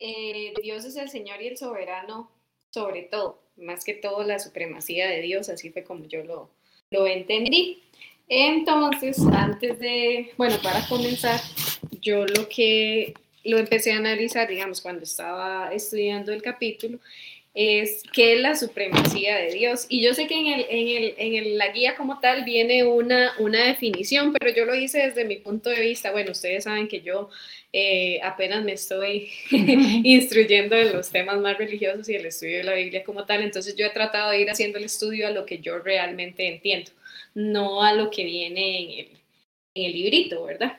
eh, Dios es el Señor y el soberano sobre todo, más que todo la supremacía de Dios, así fue como yo lo, lo entendí. Entonces, antes de, bueno, para comenzar, yo lo que lo empecé a analizar, digamos, cuando estaba estudiando el capítulo, es qué es la supremacía de Dios. Y yo sé que en, el, en, el, en la guía como tal viene una, una definición, pero yo lo hice desde mi punto de vista. Bueno, ustedes saben que yo eh, apenas me estoy instruyendo en los temas más religiosos y el estudio de la Biblia como tal, entonces yo he tratado de ir haciendo el estudio a lo que yo realmente entiendo, no a lo que viene en el, en el librito, ¿verdad?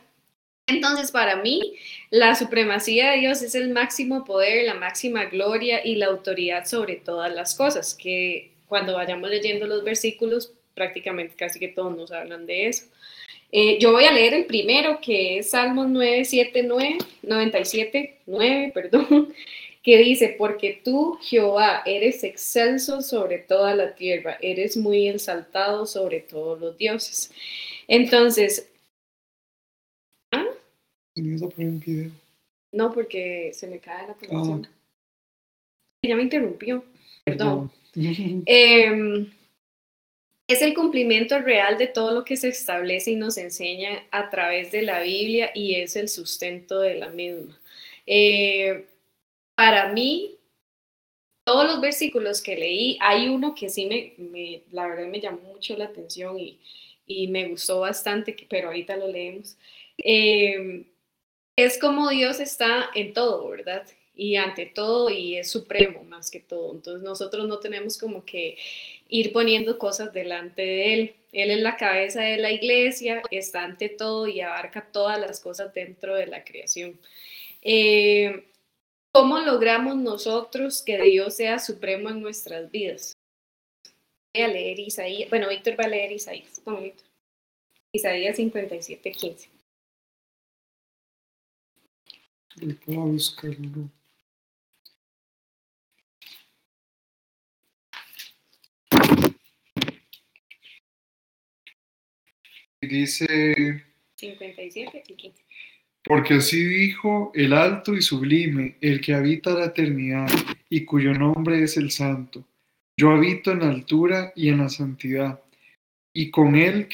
Entonces, para mí, la supremacía de Dios es el máximo poder, la máxima gloria y la autoridad sobre todas las cosas, que cuando vayamos leyendo los versículos, prácticamente casi que todos nos hablan de eso. Eh, yo voy a leer el primero, que es Salmos 9, 7, 9, 97, 9, perdón, que dice, porque tú, Jehová, eres excelso sobre toda la tierra, eres muy exaltado sobre todos los dioses. Entonces, no, porque se me cae la conexión. Ah. Ya me interrumpió. Perdón. Em, es el cumplimiento real de todo lo que se establece y nos enseña a través de la Biblia y es el sustento de la misma. Eh, para mí, todos los versículos que leí, hay uno que sí me, la verdad me llamó mucho la atención y, y me gustó bastante, pero ahorita lo leemos. Eh, es como Dios está en todo, ¿verdad? Y ante todo y es supremo más que todo. Entonces nosotros no tenemos como que ir poniendo cosas delante de Él. Él es la cabeza de la iglesia, está ante todo y abarca todas las cosas dentro de la creación. Eh, ¿Cómo logramos nosotros que Dios sea supremo en nuestras vidas? Voy a leer Isaías. Bueno, Víctor va a leer Isaías. Isaías 57, 15. Buscarlo. Dice 57 y 15. Porque así dijo el alto y sublime, el que habita la eternidad y cuyo nombre es el santo. Yo habito en la altura y en la santidad, y con, él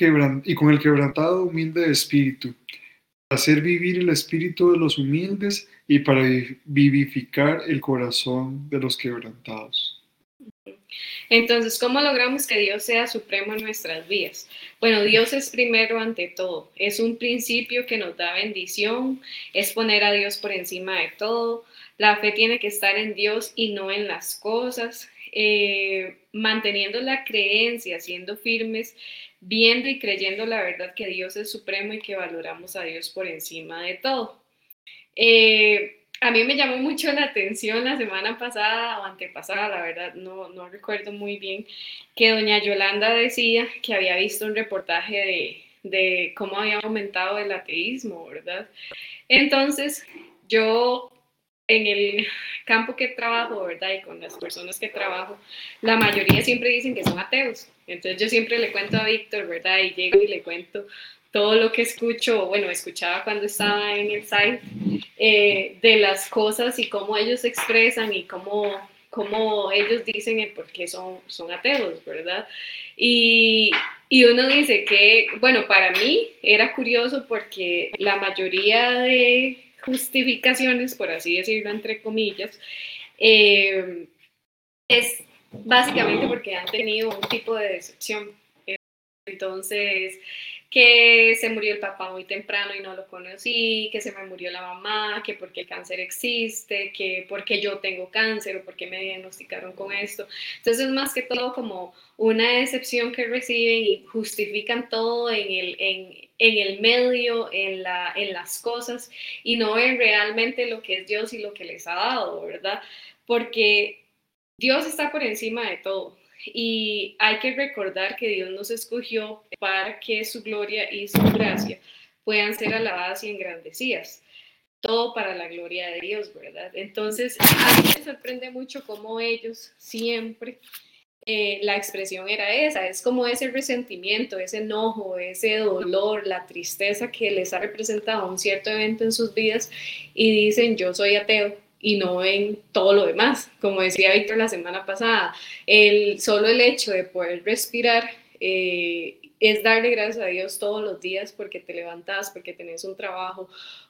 y con el quebrantado humilde de espíritu, hacer vivir el espíritu de los humildes y para vivificar el corazón de los quebrantados. Entonces, ¿cómo logramos que Dios sea supremo en nuestras vidas? Bueno, Dios es primero ante todo, es un principio que nos da bendición, es poner a Dios por encima de todo, la fe tiene que estar en Dios y no en las cosas, eh, manteniendo la creencia, siendo firmes viendo y creyendo la verdad que Dios es supremo y que valoramos a Dios por encima de todo. Eh, a mí me llamó mucho la atención la semana pasada o antepasada, la verdad no, no recuerdo muy bien, que doña Yolanda decía que había visto un reportaje de, de cómo había aumentado el ateísmo, ¿verdad? Entonces, yo en el campo que trabajo, ¿verdad? Y con las personas que trabajo, la mayoría siempre dicen que son ateos. Entonces yo siempre le cuento a Víctor, ¿verdad? Y llego y le cuento todo lo que escucho, bueno, escuchaba cuando estaba en el site, eh, de las cosas y cómo ellos expresan y cómo, cómo ellos dicen el por qué son, son ateos, ¿verdad? Y, y uno dice que, bueno, para mí era curioso porque la mayoría de justificaciones, por así decirlo, entre comillas, eh, es básicamente porque han tenido un tipo de decepción. Entonces, que se murió el papá muy temprano y no lo conocí, que se me murió la mamá, que porque el cáncer existe, que porque yo tengo cáncer o porque me diagnosticaron con esto. Entonces, más que todo como una decepción que reciben y justifican todo en el, en, en el medio, en, la, en las cosas y no ven realmente lo que es Dios y lo que les ha dado, ¿verdad? Porque Dios está por encima de todo. Y hay que recordar que Dios nos escogió para que su gloria y su gracia puedan ser alabadas y engrandecidas. Todo para la gloria de Dios, ¿verdad? Entonces, a mí me sorprende mucho cómo ellos siempre eh, la expresión era esa, es como ese resentimiento, ese enojo, ese dolor, la tristeza que les ha representado un cierto evento en sus vidas y dicen yo soy ateo y no en todo lo demás. Como decía Víctor la semana pasada, el, solo el hecho de poder respirar eh, es darle gracias a Dios todos los días porque te levantas, porque tenés un trabajo,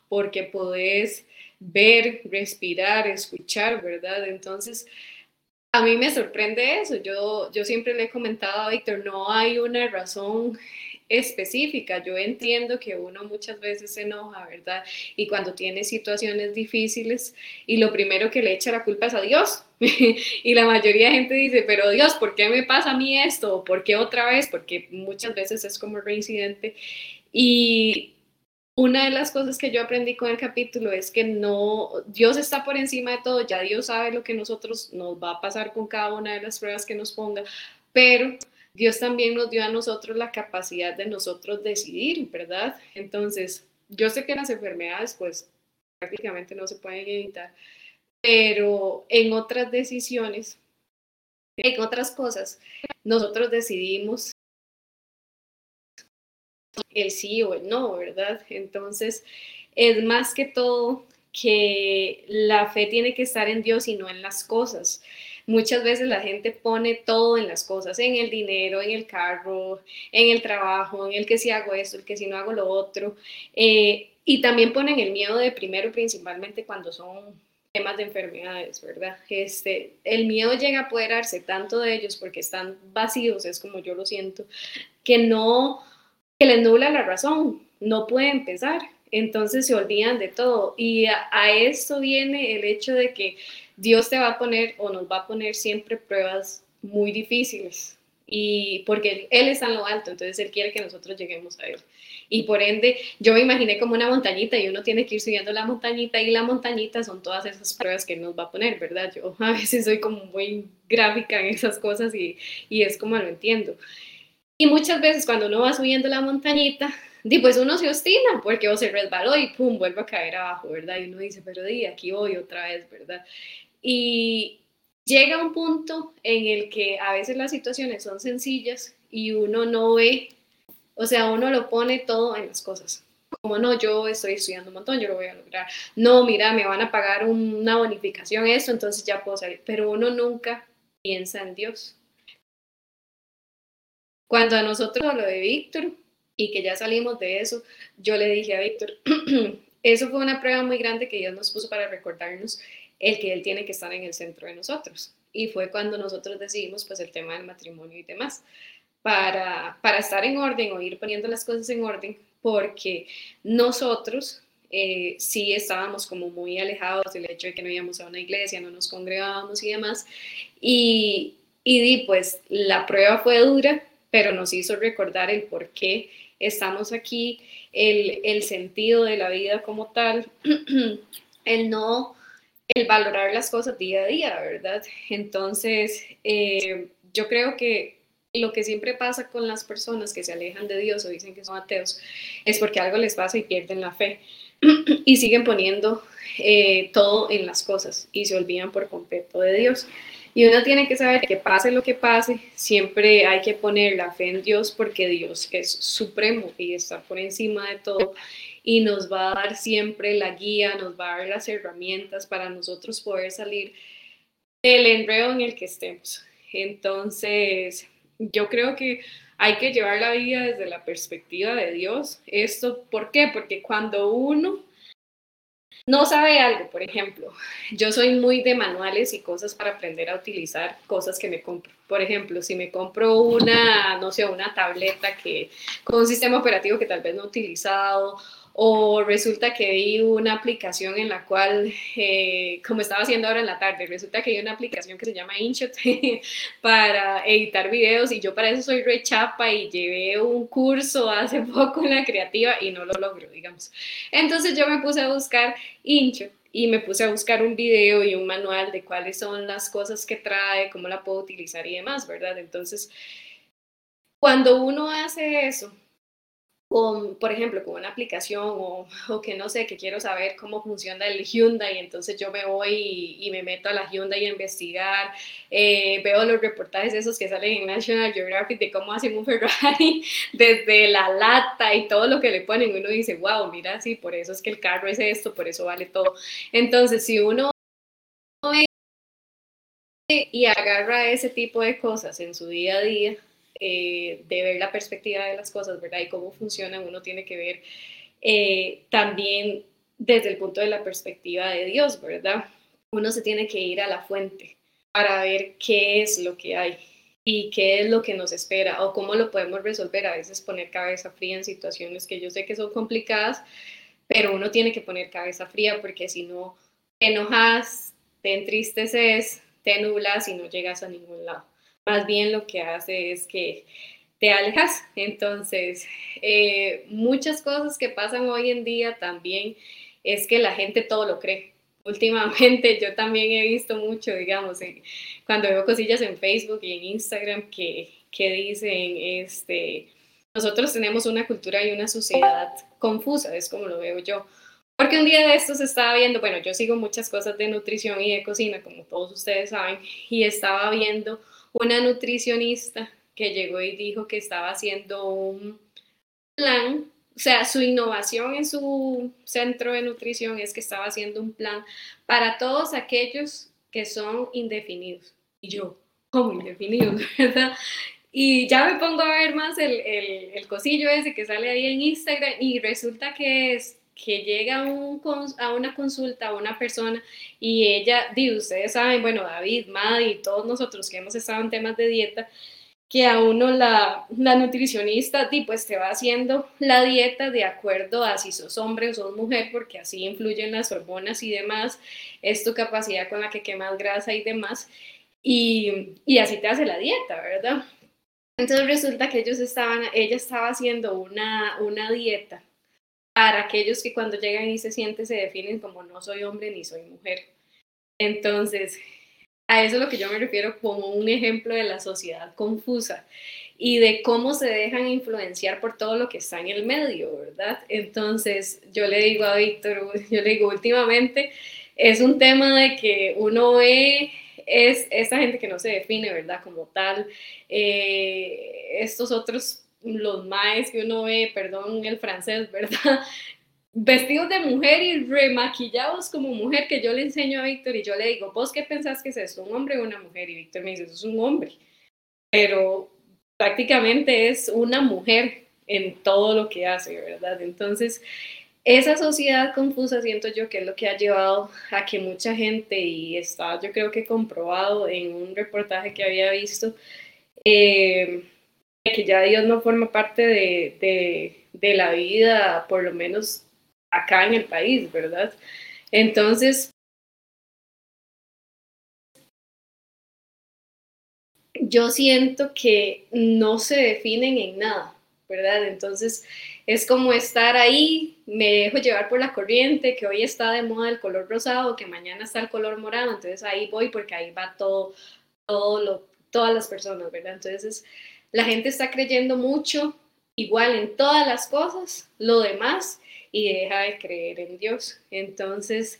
porque podés ver, respirar, escuchar, ¿verdad? Entonces, a mí me sorprende eso. Yo, yo siempre le he comentado a Víctor, no hay una razón específica. Yo entiendo que uno muchas veces se enoja, ¿verdad? Y cuando tiene situaciones difíciles y lo primero que le echa la culpa es a Dios. y la mayoría de gente dice, pero Dios, ¿por qué me pasa a mí esto? ¿Por qué otra vez? Porque muchas veces es como reincidente. Y una de las cosas que yo aprendí con el capítulo es que no, Dios está por encima de todo, ya Dios sabe lo que nosotros nos va a pasar con cada una de las pruebas que nos ponga, pero Dios también nos dio a nosotros la capacidad de nosotros decidir, ¿verdad? Entonces, yo sé que las enfermedades pues prácticamente no se pueden evitar, pero en otras decisiones, en otras cosas, nosotros decidimos el sí o el no, ¿verdad? Entonces, es más que todo que la fe tiene que estar en Dios y no en las cosas. Muchas veces la gente pone todo en las cosas, en el dinero, en el carro, en el trabajo, en el que si hago esto, el que si no hago lo otro. Eh, y también ponen el miedo de primero, principalmente cuando son temas de enfermedades, ¿verdad? Este, el miedo llega a apoderarse tanto de ellos porque están vacíos, es como yo lo siento, que no que les nubla la razón, no pueden pensar, entonces se olvidan de todo. Y a, esto viene el hecho de que Dios te va a poner o nos va a poner siempre pruebas muy difíciles. Y porque Él está en lo alto, entonces Él quiere que nosotros lleguemos a Él. Y por ende, yo me imaginé como una montañita y uno tiene que ir subiendo la montañita y la montañita son todas esas pruebas que Él nos va a poner, ¿verdad? Yo a veces soy como muy gráfica en esas cosas y, y es como lo entiendo. Y muchas veces cuando uno va subiendo la montañita, pues uno se ostina porque o se resbaló y pum, vuelve a caer abajo, ¿verdad? Y uno dice, pero di, aquí voy otra vez, ¿verdad? Y llega un punto en el que a veces las situaciones son sencillas y uno no ve, o sea, uno lo pone todo en las cosas. Como no, yo estoy estudiando un montón, yo lo voy a lograr. No, mira, me van a pagar una bonificación, eso, entonces ya puedo salir. Pero uno nunca piensa en Dios. Cuando a nosotros lo de Víctor y que ya salimos de eso, yo le dije a Víctor, eso fue una prueba muy grande que Dios nos puso para recordarnos el que Él tiene que estar en el centro de nosotros. Y fue cuando nosotros decidimos pues el tema del matrimonio y demás, para, para estar en orden o ir poniendo las cosas en orden, porque nosotros eh, sí estábamos como muy alejados del hecho de que no íbamos a una iglesia, no nos congregábamos y demás. Y, y pues la prueba fue dura, pero nos hizo recordar el por qué estamos aquí, el, el sentido de la vida como tal, el no, el valorar las cosas día a día, ¿verdad? Entonces, eh, yo creo que lo que siempre pasa con las personas que se alejan de Dios o dicen que son ateos es porque algo les pasa y pierden la fe y siguen poniendo eh, todo en las cosas y se olvidan por completo de Dios. Y uno tiene que saber que pase lo que pase, siempre hay que poner la fe en Dios porque Dios es supremo y está por encima de todo y nos va a dar siempre la guía, nos va a dar las herramientas para nosotros poder salir del enredo en el que estemos. Entonces, yo creo que hay que llevar la vida desde la perspectiva de Dios. Esto, ¿por qué? Porque cuando uno no sabe algo, por ejemplo, yo soy muy de manuales y cosas para aprender a utilizar cosas que me compro. Por ejemplo, si me compro una, no sé, una tableta que con un sistema operativo que tal vez no he utilizado o resulta que vi una aplicación en la cual, eh, como estaba haciendo ahora en la tarde, resulta que hay una aplicación que se llama InShot para editar videos y yo para eso soy rechapa y llevé un curso hace poco en la creativa y no lo logro, digamos. Entonces yo me puse a buscar InShot y me puse a buscar un video y un manual de cuáles son las cosas que trae, cómo la puedo utilizar y demás, ¿verdad? Entonces, cuando uno hace eso, con, por ejemplo, con una aplicación o, o, que no sé, que quiero saber cómo funciona el Hyundai, entonces yo me voy y, me meto a la Hyundai a investigar, eh, veo los reportajes esos que salen en National Geographic de cómo hacen un Ferrari desde la lata y todo lo que le ponen, uno dice, wow, mira, sí, por eso es que el carro es esto, por eso vale todo. Entonces, si uno y agarra ese tipo de cosas en su día a día, eh, de ver la perspectiva de las cosas, ¿verdad? Y cómo funcionan, uno tiene que ver eh, también desde el punto de la perspectiva de Dios, ¿verdad? Uno se tiene que ir a la fuente para ver qué es lo que hay y qué es lo que nos espera o cómo lo podemos resolver. A veces poner cabeza fría en situaciones que yo sé que son complicadas, pero uno tiene que poner cabeza fría porque si no te enojas, te entristeces, te nublas y no llegas a ningún lado. Más bien lo que hace es que te alejas. Entonces, eh, muchas cosas que pasan hoy en día también es que la gente todo lo cree últimamente yo también he visto mucho, digamos, cuando veo cosillas en Facebook y en Instagram que, que dicen, este, nosotros tenemos una cultura y una sociedad confusa, es como lo veo yo. Porque un día de estos estaba viendo, bueno, yo sigo muchas cosas de nutrición y de cocina, como todos ustedes saben, y estaba viendo una nutricionista que llegó y dijo que estaba haciendo un plan o sea, su innovación en su centro de nutrición es que estaba haciendo un plan para todos aquellos que son indefinidos. Y yo, ¿cómo indefinidos? ¿Verdad? Y ya me pongo a ver más el, el, el cosillo ese que sale ahí en Instagram y resulta que es que llega a una consulta a una persona y ella, di, ustedes saben, bueno, David, Madi todos nosotros que hemos estado en temas de dieta, que a uno la, la nutricionista pues te va haciendo la dieta de acuerdo a si sos hombre o sos mujer, porque así influyen las hormonas y demás, es tu capacidad con la que quemas grasa y demás, y, y así te hace la dieta, ¿verdad? Entonces resulta que ellos estaban, ella estaba haciendo una, una dieta para aquellos que cuando llegan y se sienten se definen como no soy hombre ni soy mujer. Entonces, a eso es lo que yo me refiero como un ejemplo de la sociedad confusa y de cómo se dejan influenciar por todo lo que está en el medio, ¿verdad? Entonces, yo le digo a Víctor, yo le digo, últimamente es un tema de que uno ve es esta gente que no se define, ¿verdad? Como tal, eh, estos otros, los maes que uno ve, perdón el francés, ¿verdad? vestidos de mujer y remaquillados como mujer, que yo le enseño a Víctor y yo le digo, ¿vos qué pensás que es eso, un hombre o una mujer? Y Víctor me dice, eso es un hombre, pero prácticamente es una mujer en todo lo que hace, ¿verdad? Entonces, esa sociedad confusa siento yo que es lo que ha llevado a que mucha gente, y está yo creo que comprobado en un reportaje que había visto, eh, que ya Dios no forma parte de, de, la vida, por lo menos acá en el país, ¿verdad? Entonces, yo siento que no se definen en nada, ¿verdad? Entonces, es como estar ahí, me dejo llevar por la corriente, que hoy está de moda el color rosado, que mañana está el color morado, entonces ahí voy porque ahí va todo, todo lo, todas las personas, ¿verdad? Entonces, la gente está creyendo mucho, igual en todas las cosas, lo demás y deja de creer en Dios. Entonces,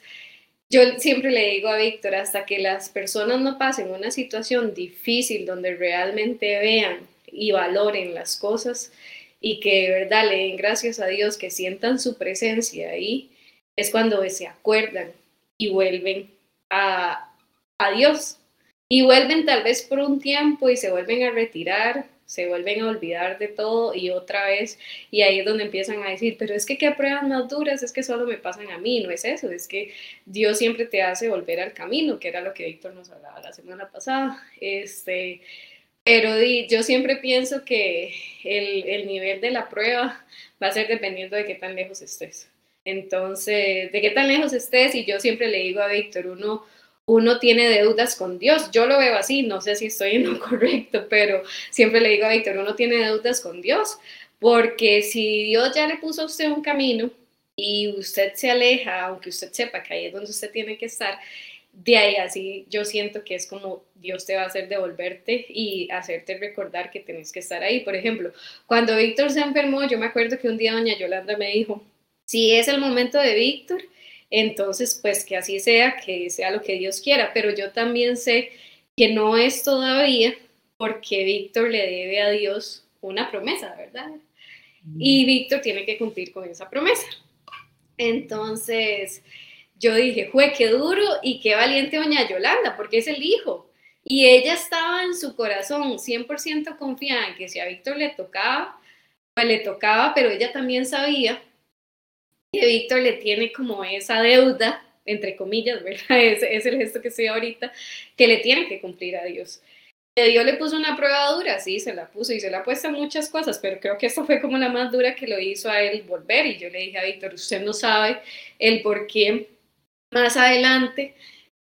yo siempre le digo a Víctor, hasta que las personas no pasen una situación difícil donde realmente vean y valoren las cosas y que de verdad le den gracias a Dios, que sientan su presencia ahí, es cuando se acuerdan y vuelven a, a Dios. Y vuelven tal vez por un tiempo y se vuelven a retirar se vuelven a olvidar de todo y otra vez, y ahí es donde empiezan a decir, pero es que qué pruebas más duras, es que solo me pasan a mí, no es eso, es que Dios siempre te hace volver al camino, que era lo que Víctor nos hablaba la semana pasada, este, pero yo siempre pienso que el, el nivel de la prueba va a ser dependiendo de qué tan lejos estés. Entonces, de qué tan lejos estés, y yo siempre le digo a Víctor, uno uno tiene deudas con Dios. Yo lo veo así, no sé si estoy en lo correcto, pero siempre le digo a Víctor, uno tiene deudas con Dios, porque si Dios ya le puso a usted un camino y usted se aleja, aunque usted sepa que ahí es donde usted tiene que estar, de ahí así yo siento que es como Dios te va a hacer devolverte y hacerte recordar que tenés que estar ahí. Por ejemplo, cuando Víctor se enfermó, yo me acuerdo que un día doña Yolanda me dijo, si es el momento de Víctor, entonces, pues que así sea, que sea lo que Dios quiera, pero yo también sé que no es todavía porque Víctor le debe a Dios una promesa, ¿verdad? Y Víctor tiene que cumplir con esa promesa. Entonces, yo dije, fue qué duro y qué valiente doña Yolanda, porque es el hijo. Y ella estaba en su corazón 100% confiada en que si a Víctor le tocaba, pues le tocaba, pero ella también sabía que Víctor le tiene como esa deuda, entre comillas, ¿verdad? Es, el gesto que estoy ahorita, que le tiene que cumplir a Dios. Dios le puso una prueba dura, sí, se la puso y se la ha puesto muchas cosas, pero creo que esta fue como la más dura que lo hizo a él volver. Y yo le dije a Víctor, usted no sabe el por qué más adelante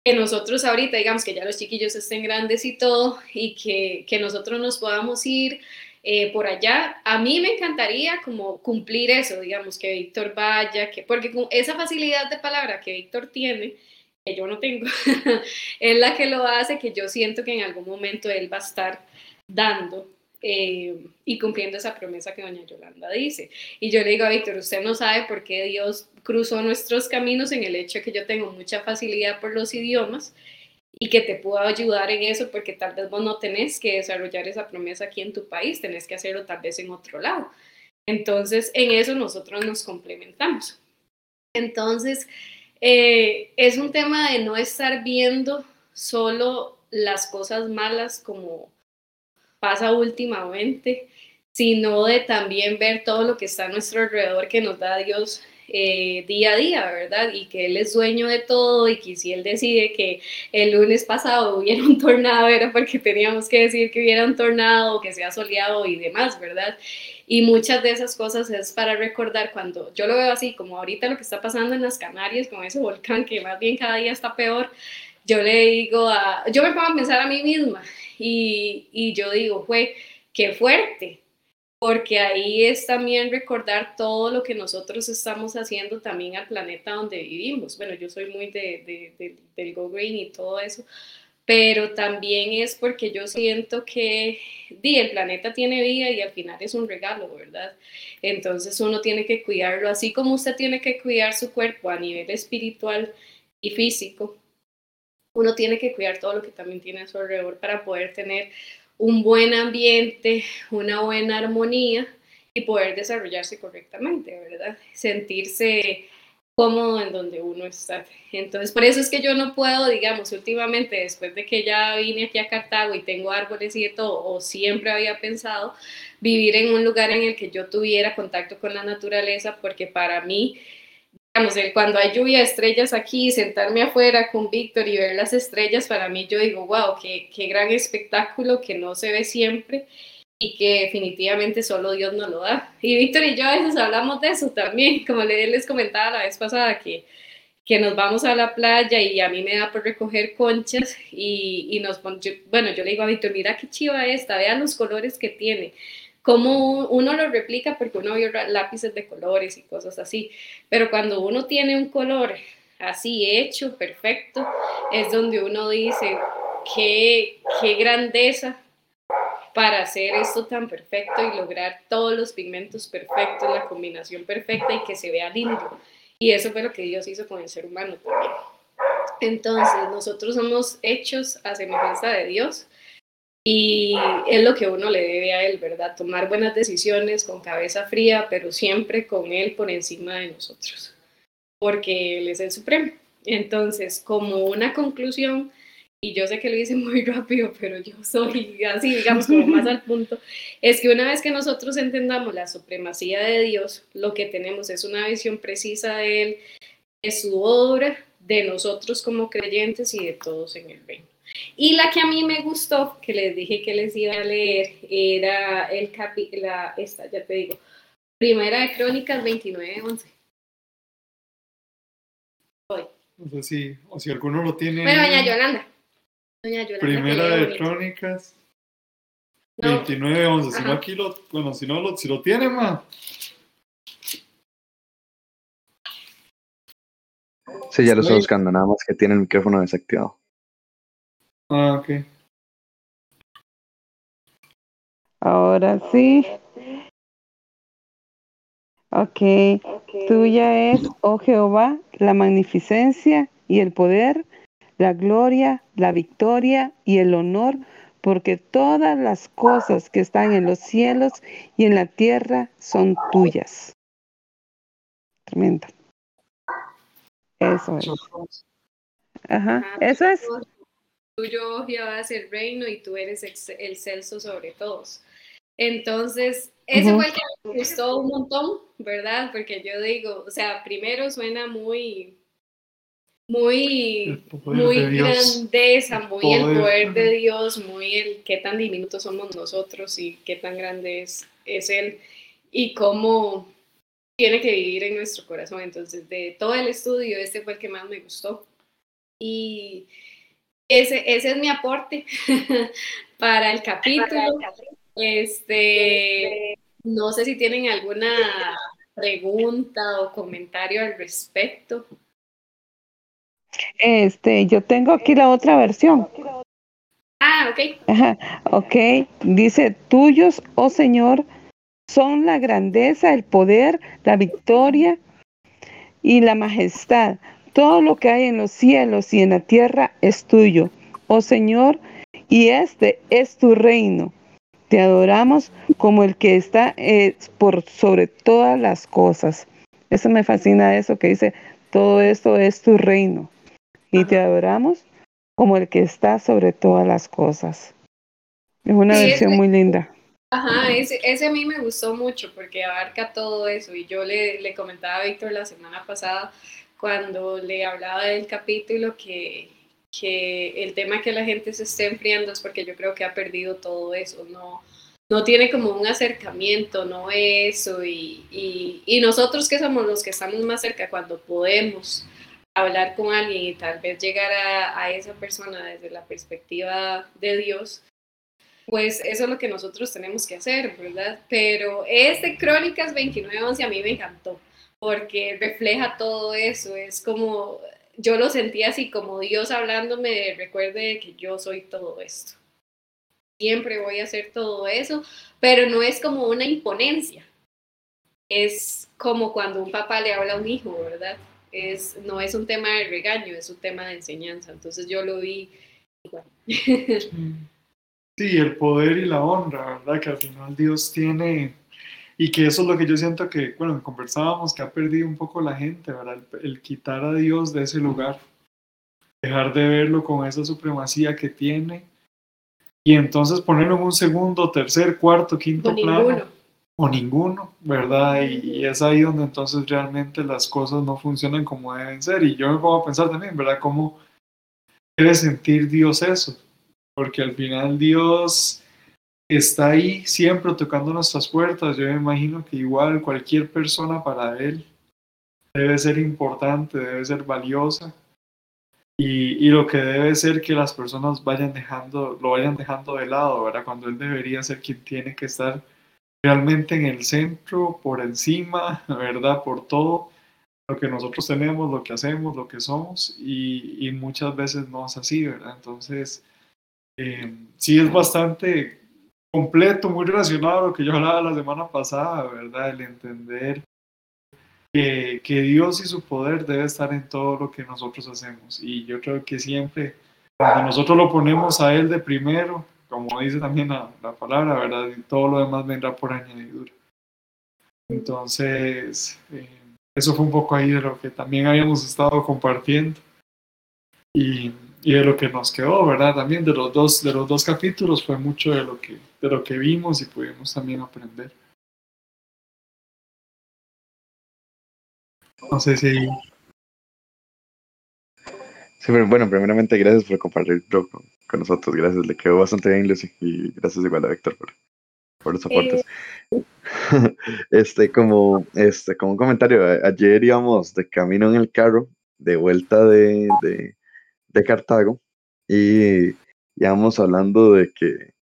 que nosotros ahorita, digamos que ya los chiquillos estén grandes y todo, y que, que nosotros nos podamos ir eh, por allá, a mí me encantaría como cumplir eso, digamos, que Víctor vaya, que, porque con esa facilidad de palabra que Víctor tiene, que yo no tengo, es la que lo hace, que yo siento que en algún momento él va a estar dando eh, y cumpliendo esa promesa que doña Yolanda dice. Y yo le digo a Víctor, usted no sabe por qué Dios cruzó nuestros caminos en el hecho de que yo tengo mucha facilidad por los idiomas y que te puedo ayudar en eso porque tal vez vos no tenés que desarrollar esa promesa aquí en tu país, tenés que hacerlo tal vez en otro lado. Entonces, en eso nosotros nos complementamos. Entonces, eh, es un tema de no estar viendo solo las cosas malas como pasa últimamente, sino de también ver todo lo que está a nuestro alrededor que nos da Dios eh, día a día, ¿verdad? Y que Él es dueño de todo y que si Él decide que el lunes pasado hubiera un tornado era porque teníamos que decir que hubiera un tornado, que sea soleado y demás, ¿verdad? Y muchas de esas cosas es para recordar cuando yo lo veo así, como ahorita lo que está pasando en las Canarias con ese volcán que más bien cada día está peor, yo le digo a, yo me pongo a pensar a mí misma y, y yo digo, fue, qué fuerte, porque ahí es también recordar todo lo que nosotros estamos haciendo también al planeta donde vivimos. Bueno, yo soy muy de, de, del Go Green y todo eso, pero también es porque yo siento que di, el planeta tiene vida y al final es un regalo, ¿verdad? Entonces uno tiene que cuidarlo, así como usted tiene que cuidar su cuerpo a nivel espiritual y físico, uno tiene que cuidar todo lo que también tiene a su alrededor para poder tener un buen ambiente, una buena armonía y poder desarrollarse correctamente, ¿verdad? Sentirse cómodo en donde uno está. Entonces, por eso es que yo no puedo, digamos, últimamente, después de que ya vine aquí a Cartago y tengo árboles y todo, o siempre había pensado vivir en un lugar en el que yo tuviera contacto con la naturaleza, porque para mí digamos, cuando hay lluvia, estrellas aquí, sentarme afuera con Víctor y ver las estrellas, para mí yo digo, wow, qué, qué gran espectáculo que no se ve siempre y que definitivamente solo Dios nos lo da. Y Víctor y yo a veces hablamos de eso también, como les comentaba la vez pasada, que, que nos vamos a la playa y a mí me da por recoger conchas y, y nos, bueno, yo le digo a Víctor, mira qué chiva esta, vean los colores que tiene cómo uno lo replica porque uno vio lápices de colores y cosas así, pero cuando uno tiene un color así hecho, perfecto, es donde uno dice, qué, qué grandeza para hacer esto tan perfecto y lograr todos los pigmentos perfectos, la combinación perfecta y que se vea lindo. Y eso fue lo que Dios hizo con el ser humano también. Entonces, nosotros somos hechos a semejanza de Dios y es lo que uno le debe a él, ¿verdad? Tomar buenas decisiones con cabeza fría, pero siempre con él por encima de nosotros, porque él es el supremo. Entonces, como una conclusión, y yo sé que lo hice muy rápido, pero yo soy así, digamos, como más al punto, es que una vez que nosotros entendamos la supremacía de Dios, lo que tenemos es una visión precisa de Él, de su obra, de nosotros como creyentes y de todos en el reino. Y la que a mí me gustó, que les dije que les iba a leer, era el capi la, esta, ya te digo, Primera de Crónicas 29-11. Hoy. No sé si, o si alguno lo tiene. Bueno, doña Yolanda. Doña Yolanda Primera de Crónicas 29-11. Si no, aquí lo, bueno, si no lo, si lo tiene, ma. Sí, ya lo estoy buscando, nada más que tiene el micrófono desactivado. Ah, ok. Ahora sí. Ok. Tuya es, oh Jehová, la magnificencia y el poder, la gloria, la victoria y el honor, porque todas las cosas que están en los cielos y en la tierra son tuyas. Tremendo. Eso es. Ajá, eso es. Tuyo Jehová es el reino y tú eres el celso sobre todos. Entonces, ese fue el que me gustó un montón, ¿verdad? Porque yo digo, o sea, primero suena muy, muy, muy grandeza, muy el poder de Dios, muy el qué tan diminutos somos nosotros y qué tan grande es, es Él y cómo tiene que vivir en nuestro corazón. Entonces, de todo el estudio, este fue el que más me gustó. Y ese, ese es mi aporte para el capítulo. Este, no sé si tienen alguna pregunta o comentario al respecto. Este, yo tengo aquí la otra versión. Ah, ok. Ajá, ok. Dice, tuyos, oh Señor, son la grandeza, el poder, la victoria y la majestad. Todo lo que hay en los cielos y en la tierra es tuyo, oh Señor, y este es tu reino. Te adoramos como el que está eh, por sobre todas las cosas. Eso me fascina eso que dice, todo esto es tu reino. Y te adoramos como el que está sobre todas las cosas. Es una versión muy linda. Ajá, ese, ese, a mí me gustó mucho porque abarca todo eso. Y yo le, le comentaba a Víctor la semana pasada cuando le hablaba del capítulo que, que el tema que la gente se esté enfriando es porque yo creo que ha perdido todo eso, no, no tiene como un acercamiento, no eso, y, y, nosotros que somos los que estamos más cerca cuando podemos hablar con alguien y tal vez llegar a, a esa persona desde la perspectiva de Dios, pues eso es lo que nosotros tenemos que hacer, ¿verdad? Pero este Crónicas 29.11 a mí me encantó, porque refleja todo eso, es como, yo lo sentía así como Dios hablándome, recuerde que yo soy todo esto. Siempre voy a hacer todo eso, pero no es como una imponencia. Es como cuando un papá le habla a un hijo, ¿verdad? Es, no es un tema de regaño, es un tema de enseñanza. Entonces yo lo vi igual. Sí, el poder y la honra, ¿verdad? Que al final Dios tiene, y que eso es lo que yo siento que, bueno, conversábamos, que ha perdido un poco la gente, ¿verdad? El, quitar a Dios de ese lugar, dejar de verlo con esa supremacía que tiene, y entonces ponerlo en un segundo, tercer, cuarto, quinto o plano. Ninguno. O ninguno, ¿verdad? Y, y, es ahí donde entonces realmente las cosas no funcionan como deben ser. Y yo me pongo a pensar también, ¿verdad? ¿Cómo debe sentir Dios eso? porque al final Dios está ahí siempre tocando nuestras puertas. Yo me imagino que igual cualquier persona para Él debe ser importante, debe ser valiosa. Y, y, lo que debe ser que las personas vayan dejando, lo vayan dejando de lado, ¿verdad? Cuando Él debería ser quien tiene que estar realmente en el centro, por encima, ¿verdad? Por todo lo que nosotros tenemos, lo que hacemos, lo que somos, y, y muchas veces no es así, ¿verdad? Entonces, eh, sí es bastante completo, muy relacionado a lo que yo hablaba la semana pasada, ¿verdad? El entender que, que, Dios y su poder debe estar en todo lo que nosotros hacemos. Y yo creo que siempre, cuando nosotros lo ponemos a Él de primero, como dice también la, la palabra, ¿verdad? Todo lo demás vendrá por añadidura. Entonces, eh, eso fue un poco ahí de lo que también habíamos estado compartiendo. Y y de lo que nos quedó, ¿verdad? También de los dos, de los dos capítulos fue mucho de lo que, de lo que vimos y pudimos también aprender. No sé si... Sí, bueno, primeramente gracias por compartirlo con, con, nosotros, gracias, le quedó bastante bien Lucy y gracias igual a Víctor por, por los aportes. Eh. este, como, este, como un comentario, ayer íbamos de camino en el carro, de vuelta de, de de Cartago y íbamos hablando de que,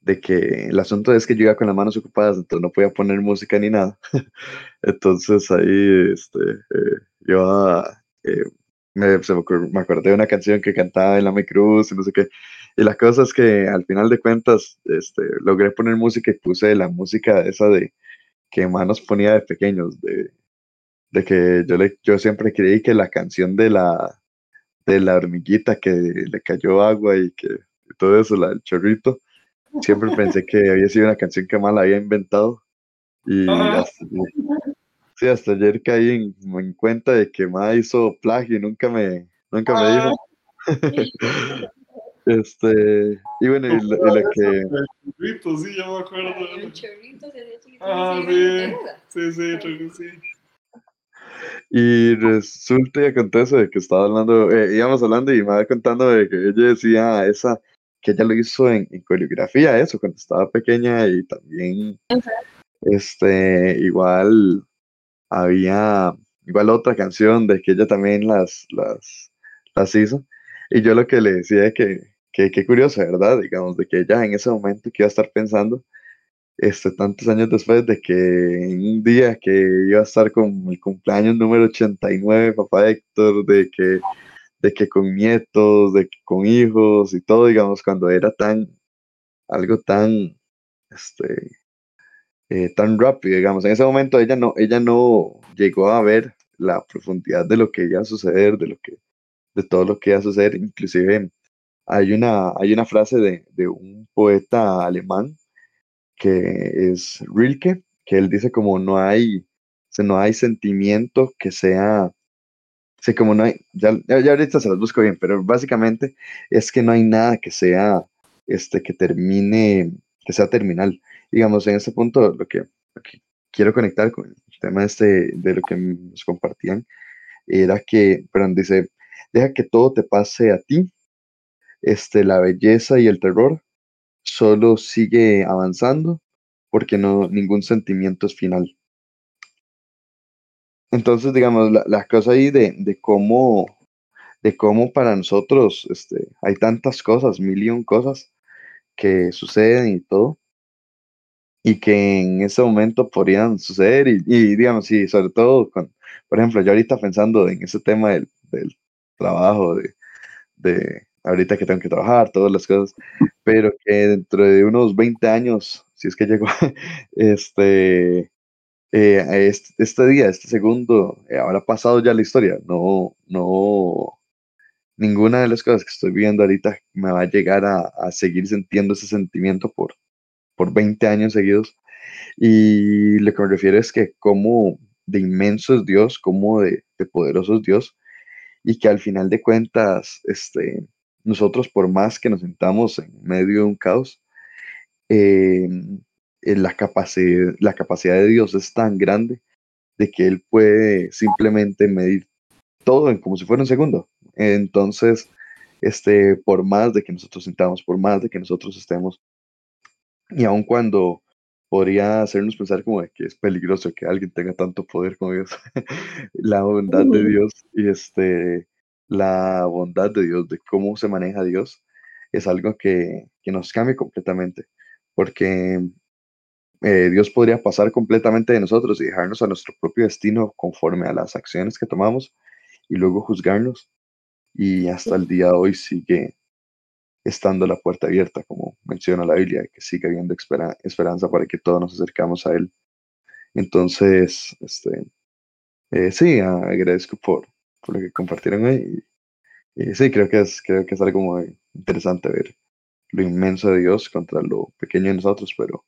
de que el asunto es que yo iba con las manos ocupadas, entonces no podía poner música ni nada. entonces ahí este, eh, yo eh, me, me, acordé de una canción que cantaba en la Cruz y no sé qué. Y la cosa es que al final de cuentas este, logré poner música y puse la música esa de que Manos ponía de pequeños, de, de que yo, le, yo siempre creí que la canción de la, de la hormiguita que le cayó agua y que todo eso, la, el chorrito. Siempre pensé que había sido una canción que mal había inventado. Y hasta, sí, hasta ayer caí en, en, cuenta de que Ma hizo plagio y nunca me, nunca me dijo. Este, y bueno, y lo, y lo que... El chorrito, sí, ya me acuerdo. Un chorrito se chiquito, Ah, sí, sí, sí, creo que sí. Y resulta y acontece de que estaba hablando, eh, íbamos hablando y me va contando de que ella decía esa, que ella lo hizo en, en coreografía, eso, cuando estaba pequeña y también, este, igual había, igual otra canción de que ella también las, las, las hizo. Y yo lo que le decía es que, que, qué curioso, ¿verdad? Digamos, de que ella en ese momento que iba a estar pensando, este, tantos años después de que un día que iba a estar con el cumpleaños número 89, papá Héctor, de que, de que con nietos, de que con hijos y todo, digamos, cuando era tan, algo tan, este, eh, tan rápido, digamos, en ese momento ella no, ella no llegó a ver la profundidad de lo que iba a suceder, de lo que, de todo lo que iba a suceder, inclusive hay una, hay una frase de, de un poeta alemán que es Rilke, que él dice como no hay, o sea, no hay sentimiento que sea, o sea, como no hay, ya, ya, ahorita se los busco bien, pero básicamente es que no hay nada que sea, este, que termine, que sea terminal. Digamos, en ese punto lo que, lo que quiero conectar con el tema este, de lo que nos compartían, era que, perdón, dice, deja que todo te pase a ti, este, la belleza y el terror, solo sigue avanzando porque no, ningún sentimiento es final. Entonces, digamos, la, la cosa ahí de, de cómo, de cómo para nosotros este, hay tantas cosas, mil y un cosas que suceden y todo, y que en ese momento podrían suceder, y, y digamos, sí, sobre todo, con, por ejemplo, yo ahorita pensando en ese tema del, del trabajo, de, de ahorita que tengo que trabajar, todas las cosas, pero que dentro de unos 20 años, si es que llego, este, eh, este, día, este segundo, eh, habrá pasado ya la historia, no, no, ninguna de las cosas que estoy viviendo ahorita me va a llegar a, seguir sintiendo ese sentimiento por, por 20 años seguidos. Y lo que me refiero es que como de inmenso es Dios, como de poderoso es Dios, y que al final de cuentas, este, nosotros por más que nos sentamos en medio de un caos, eh, eh, la, capacidad, la capacidad de Dios es tan grande de que Él puede simplemente medir todo en como si fuera un segundo. Entonces, este, por más de que nosotros sintamos, por más de que nosotros estemos, y aun cuando podría hacernos pensar como de que es peligroso que alguien tenga tanto poder como Dios, la bondad de Dios y este, la bondad de Dios, de cómo se maneja Dios, es algo que, que nos cambia completamente, porque eh, Dios podría pasar completamente de nosotros y dejarnos a nuestro propio destino conforme a las acciones que tomamos y luego juzgarnos. Y hasta el día de hoy sigue estando la puerta abierta, como menciona la Biblia, que sigue habiendo espera- esperanza para que todos nos acercamos a Él. Entonces, este, eh, sí, agradezco por, por lo que compartieron hoy. Y, sí, creo que es, creo que es algo muy interesante ver lo inmenso de Dios contra lo pequeño de nosotros, pero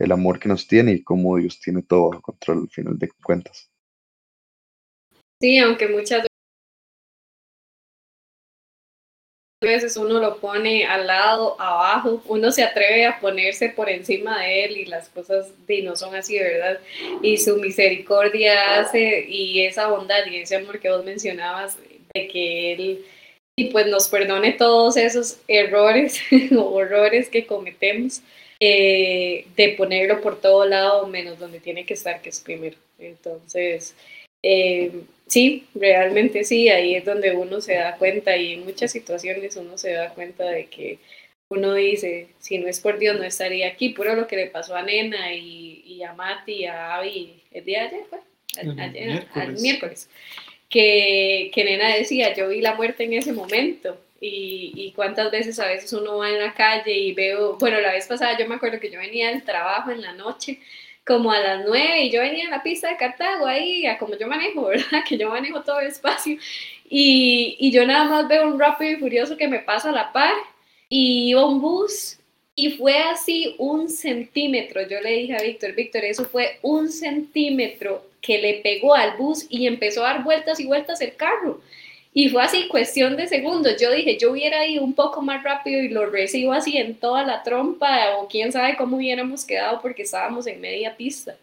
el amor que nos tiene y cómo Dios tiene todo bajo control al final de cuentas. Sí, aunque muchas veces uno lo pone al lado, abajo, uno se atreve a ponerse por encima de él y las cosas no son así, ¿verdad? Y su misericordia hace y esa bondad y ese amor que vos mencionabas de que él y pues nos perdone todos esos errores o horrores que cometemos, eh, de ponerlo por todo lado menos donde tiene que estar, que es primero. Entonces, eh, sí, realmente sí, ahí es donde uno se da cuenta y en muchas situaciones uno se da cuenta de que uno dice, si no es por Dios no estaría aquí, puro lo que le pasó a Nena y, y a Mati y a Abby el día de ayer, fue, ayer, miércoles. al miércoles, que, que Nena decía, yo vi la muerte en ese momento. Y, y cuántas veces a veces uno va en la calle y veo, bueno, la vez pasada yo me acuerdo que yo venía del trabajo en la noche como a las nueve y yo venía en la pista de Cartago ahí, a como yo manejo, ¿verdad? Que yo manejo todo despacio. Y, y yo nada más veo un rápido y furioso que me pasa a la par y un bus y fue así un centímetro. Yo le dije a Víctor, Víctor, eso fue un centímetro que le pegó al bus y empezó a dar vueltas y vueltas el carro. Y fue así, cuestión de segundos. Yo dije, yo hubiera ido un poco más rápido y lo recibo así en toda la trompa, o quién sabe cómo hubiéramos quedado porque estábamos en media pista.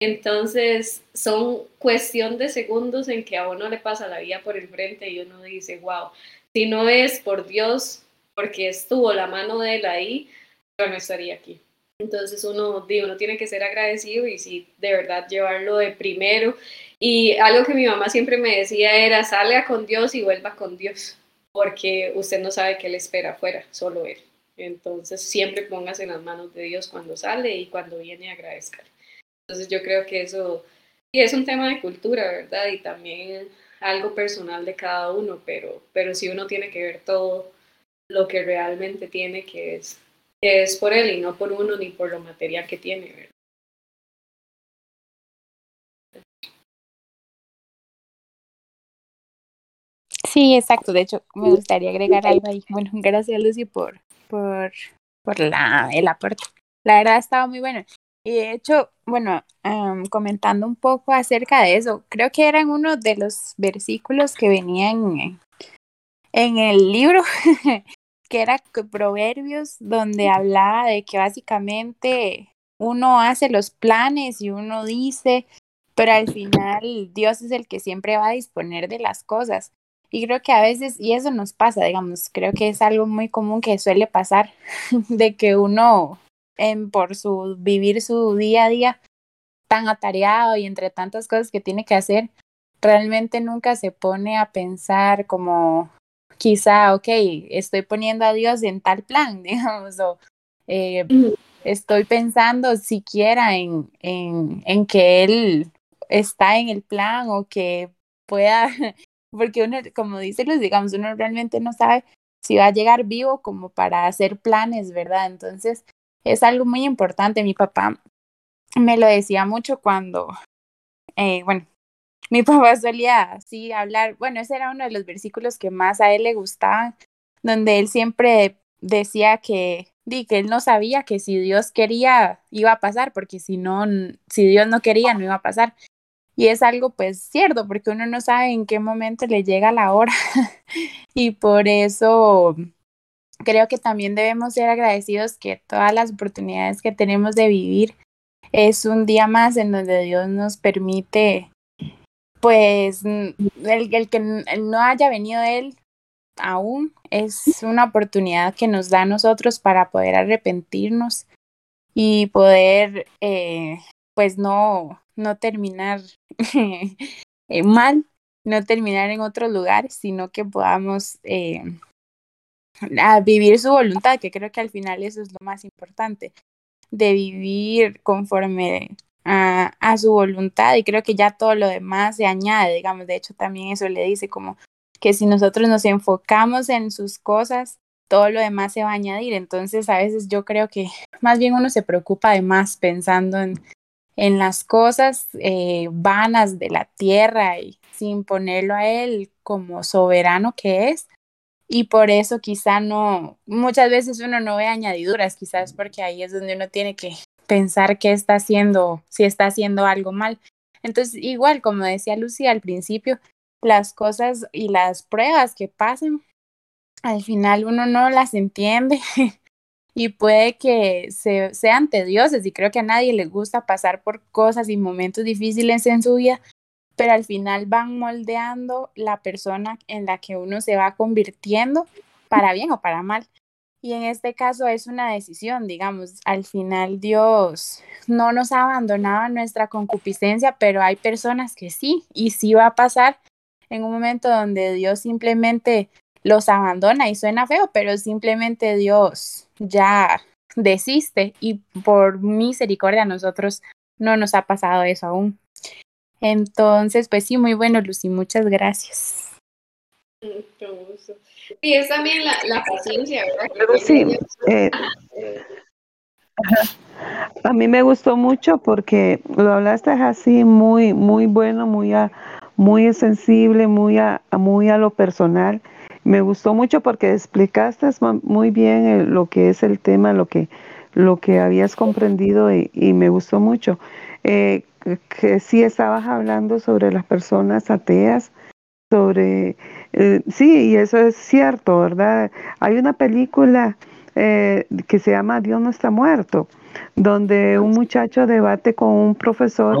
Entonces, son cuestión de segundos en que a uno le pasa la vida por el frente y uno dice, wow, si no es por Dios, porque estuvo la mano de él ahí, yo no estaría aquí. Entonces uno, uno tiene que ser agradecido y sí, de verdad llevarlo de primero. Y algo que mi mamá siempre me decía era, salga con Dios y vuelva con Dios, porque usted no sabe qué le espera afuera, solo Él. Entonces siempre póngase en las manos de Dios cuando sale y cuando viene agradezca. Entonces yo creo que eso y es un tema de cultura, ¿verdad? Y también algo personal de cada uno, pero, pero sí uno tiene que ver todo lo que realmente tiene, que es es por él y no por uno ni por lo material que tiene. Sí, exacto. De hecho, me gustaría agregar algo ahí. Bueno, gracias Lucy por, por, por la, el aporte. La verdad ha estado muy bueno. Y de hecho, bueno, comentando un poco acerca de eso, creo que eran uno de los versículos que venían en, en el libro que era Proverbios, donde hablaba de que básicamente uno hace los planes y uno dice, pero al final Dios es el que siempre va a disponer de las cosas. Y creo que a veces, y eso nos pasa, digamos, creo que es algo muy común que suele pasar, de que uno, en, por su vivir su día a día tan atareado y entre tantas cosas que tiene que hacer, realmente nunca se pone a pensar como, quizá, ok, estoy poniendo a Dios en tal plan, digamos, o eh, estoy pensando siquiera en, en, en que Él está en el plan o que pueda, porque uno, como dice los, digamos, uno realmente no sabe si va a llegar vivo como para hacer planes, ¿verdad? Entonces, es algo muy importante. Mi papá me lo decía mucho cuando, eh, bueno, mi papá solía así hablar, bueno, ese era uno de los versículos que más a él le gustaban, donde él siempre decía que, di, que él no sabía que si Dios quería iba a pasar, porque si no, si Dios no quería no iba a pasar. Y es algo pues cierto, porque uno no sabe en qué momento le llega la hora. y por eso creo que también debemos ser agradecidos que todas las oportunidades que tenemos de vivir es un día más en donde Dios nos permite pues el, el que no haya venido él aún es una oportunidad que nos da a nosotros para poder arrepentirnos y poder eh, pues no, no terminar eh, mal, no terminar en otros lugares, sino que podamos eh, vivir su voluntad, que creo que al final eso es lo más importante, de vivir conforme a, a, su voluntad y creo que ya todo lo demás se añade, digamos, de hecho también eso le dice como que si nosotros nos enfocamos en sus cosas, todo lo demás se va a añadir. Entonces a veces yo creo que más bien uno se preocupa de más pensando en, en las cosas eh, vanas de la tierra y sin ponerlo a él como soberano que es. Y por eso quizá no, muchas veces uno no ve añadiduras, quizás porque ahí es donde uno tiene que pensar que está haciendo, si está haciendo algo mal. Entonces, igual, como decía Lucía al principio, las cosas y las pruebas que pasen, al final uno no las entiende y puede que se, sean tediosas y creo que a nadie le gusta pasar por cosas y momentos difíciles en su vida, pero al final van moldeando la persona en la que uno se va convirtiendo para bien o para mal. Y en este caso es una decisión, digamos, al final Dios no nos ha abandonado nuestra concupiscencia, pero hay personas que sí, y sí va a pasar en un momento donde Dios simplemente los abandona y suena feo, pero simplemente Dios ya desiste y por misericordia a nosotros no nos ha pasado eso aún. Entonces, pues sí, muy bueno, Lucy, muchas gracias. Sí, es también la, la paciencia, ¿verdad? Sí, eh, a mí me gustó mucho porque lo hablaste así muy, muy bueno, muy, a, muy sensible, muy a, muy a lo personal. Me gustó mucho porque explicaste muy bien lo que es el tema, lo que, lo que habías comprendido y, y me gustó mucho. Eh, que sí estabas hablando sobre las personas ateas, sobre Eh, sí, y eso es cierto, ¿verdad? Hay una película eh, que se llama Dios no está muerto, donde un muchacho debate con un profesor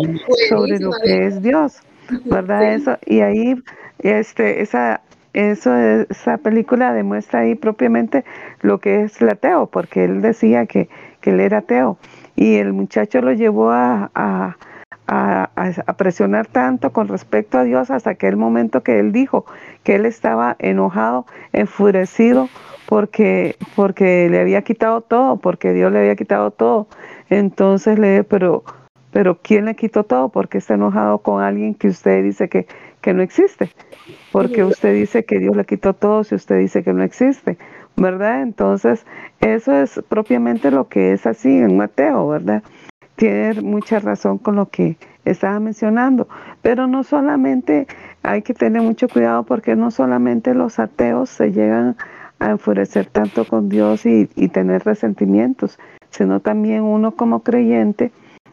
sobre lo que es Dios, ¿verdad? Eso, y ahí este, esa, eso, esa película demuestra ahí propiamente lo que es el ateo, porque él decía que, que él era ateo. Y el muchacho lo llevó a, a, a, presionar tanto con respecto a Dios hasta aquel momento que él dijo que él estaba enojado, enfurecido, porque, porque le había quitado todo, porque Dios le había quitado todo. Entonces le pero, pero ¿quién le quitó todo? Porque está enojado con alguien que usted dice que, que no existe. Porque usted dice que Dios le quitó todo si usted dice que no existe, ¿verdad? Entonces, eso es propiamente lo que es así en Mateo, ¿verdad? Tiene mucha razón con lo que estaba mencionando, pero no solamente hay que tener mucho cuidado porque no solamente los ateos se llegan a enfurecer tanto con Dios y, y tener resentimientos, sino también uno como creyente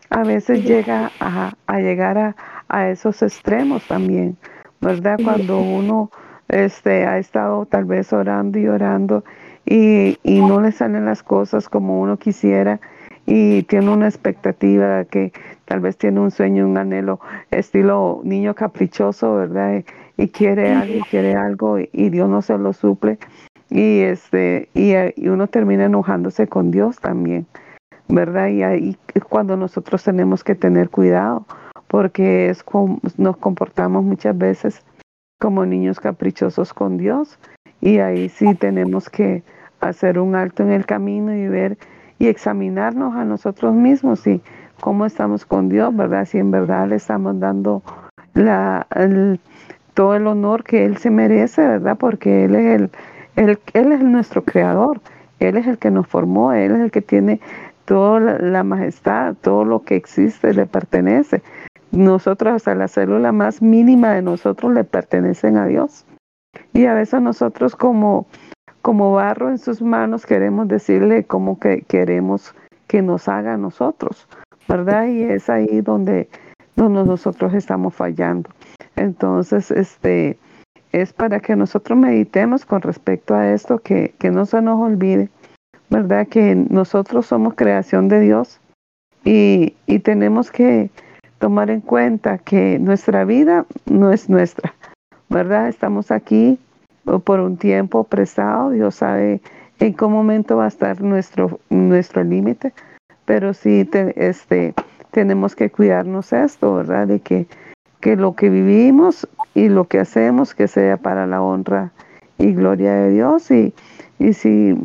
a veces llega a, a llegar a, a esos extremos también, ¿verdad? Cuando uno este, ha estado tal vez orando y orando y, y no le salen las cosas como uno quisiera y tiene una expectativa que tal vez tiene un sueño, un anhelo, estilo niño caprichoso, ¿verdad? Y, quiere algo, quiere algo y, Dios no se lo suple y este y, y uno termina enojándose con Dios también, ¿verdad? Y ahí es cuando nosotros tenemos que tener cuidado porque es como nos comportamos muchas veces como niños caprichosos con Dios y ahí sí tenemos que hacer un alto en el camino y ver y examinarnos a nosotros mismos y cómo estamos con Dios, ¿verdad? Si en verdad le estamos dando todo el honor que Él se merece, ¿verdad? Porque Él es, el, él es nuestro creador, Él es el que nos formó, Él es el que tiene toda la majestad, todo lo que existe le pertenece nosotros hasta la célula más mínima de nosotros le pertenecen a Dios. Y a veces nosotros como, como barro en sus manos queremos decirle cómo que queremos que nos haga a nosotros, ¿verdad? Y es ahí donde, donde nosotros estamos fallando. Entonces, este es para que nosotros meditemos con respecto a esto, que, que no se nos olvide, ¿verdad? Que nosotros somos creación de Dios y, y tenemos que tomar en cuenta que nuestra vida no es nuestra, ¿verdad? Estamos aquí por un tiempo prestado, Dios sabe en qué momento va a estar nuestro, nuestro límite, pero sí este, tenemos que cuidarnos esto, ¿verdad? De que, que lo que vivimos y lo que hacemos que sea para la honra y gloria de Dios y, y si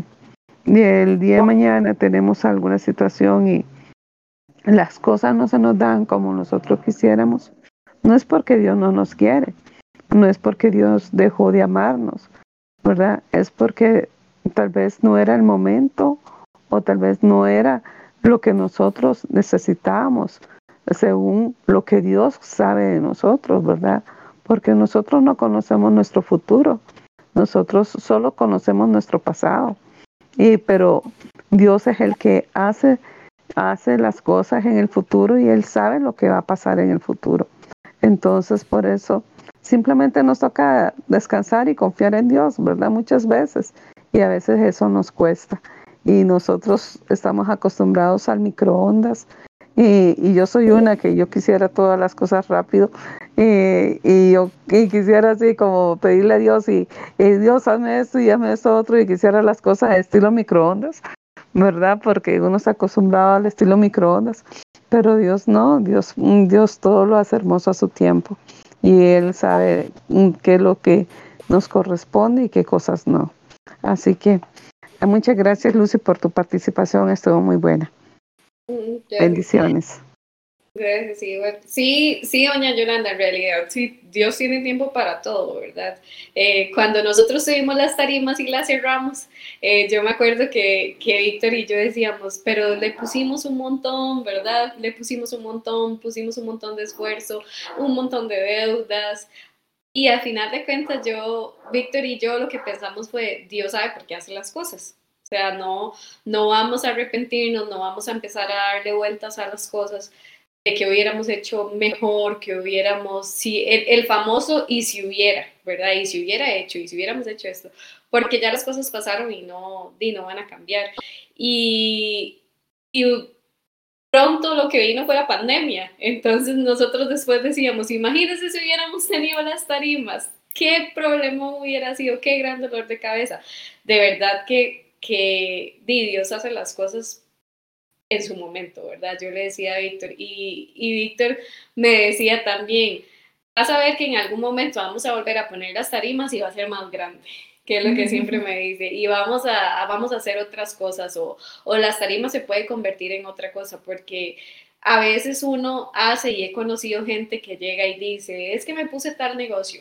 el día de mañana tenemos alguna situación y, las cosas no se nos dan como nosotros quisiéramos, no es porque Dios no nos quiere, no es porque Dios dejó de amarnos, ¿verdad? Es porque tal vez no era el momento o tal vez no era lo que nosotros necesitábamos, según lo que Dios sabe de nosotros, ¿verdad? Porque nosotros no conocemos nuestro futuro, nosotros solo conocemos nuestro pasado. Y pero Dios es el que hace hace las cosas en el futuro y Él sabe lo que va a pasar en el futuro. Entonces, por eso, simplemente nos toca descansar y confiar en Dios, ¿verdad? Muchas veces. Y a veces eso nos cuesta. Y nosotros estamos acostumbrados al microondas. Y, yo soy una que yo quisiera todas las cosas rápido. Y, yo quisiera así como pedirle a Dios y, y Dios hazme esto y hazme esto otro y quisiera las cosas estilo microondas. ¿Verdad? Porque uno está acostumbrado al estilo microondas, pero Dios no, Dios, Dios todo lo hace hermoso a su tiempo y Él sabe qué es lo que nos corresponde y qué cosas no. Así que muchas gracias Lucy por tu participación, estuvo muy buena. Mm, Bendiciones. Sí, sí, doña Yolanda, en realidad, sí, Dios tiene tiempo para todo, ¿verdad? Eh, cuando nosotros subimos las tarimas y las cerramos, eh, yo me acuerdo que, que Víctor y yo decíamos, pero le pusimos un montón, ¿verdad? Le pusimos un montón, pusimos un montón de esfuerzo, un montón de deudas, y al final de cuentas, yo, Víctor y yo, lo que pensamos fue, Dios sabe por qué hace las cosas. O sea, no, no vamos a arrepentirnos, no vamos a empezar a darle vueltas a las cosas, de que hubiéramos hecho mejor, que hubiéramos, si el, famoso y si hubiera, ¿verdad? Y si hubiera hecho, y si hubiéramos hecho esto, porque ya las cosas pasaron y no, y no van a cambiar. Y, y pronto lo que vino fue la pandemia. Entonces nosotros después decíamos, imagínense si hubiéramos tenido las tarimas, qué problema hubiera sido, qué gran dolor de cabeza. De verdad que, que Dios hace las cosas en su momento, ¿verdad? Yo le decía a Víctor y, y Víctor me decía también, a ver que en algún momento vamos a volver a poner las tarimas y va a ser más grande que es lo que siempre me dice, y vamos a, vamos a hacer otras cosas, o, o las tarimas se puede convertir en otra cosa, porque a veces uno hace, y he conocido gente que llega y dice, es que me puse tal negocio,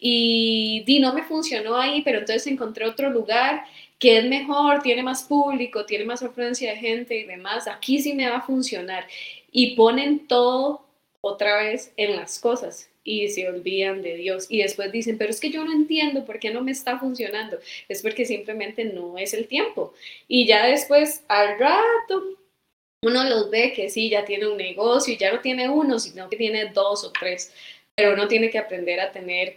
y, y no me funcionó ahí, pero entonces encontré otro lugar que es mejor, tiene más público, tiene más afluencia de gente y demás, aquí sí me va a funcionar. Y ponen todo otra vez en las cosas y se olvidan de Dios. Y después dicen, pero es que yo no entiendo por qué no me está funcionando. Es porque simplemente no es el tiempo. Y ya después, al rato, uno los ve que sí, ya tiene un negocio y ya no tiene uno, sino que tiene dos o tres. Pero uno tiene que aprender a tener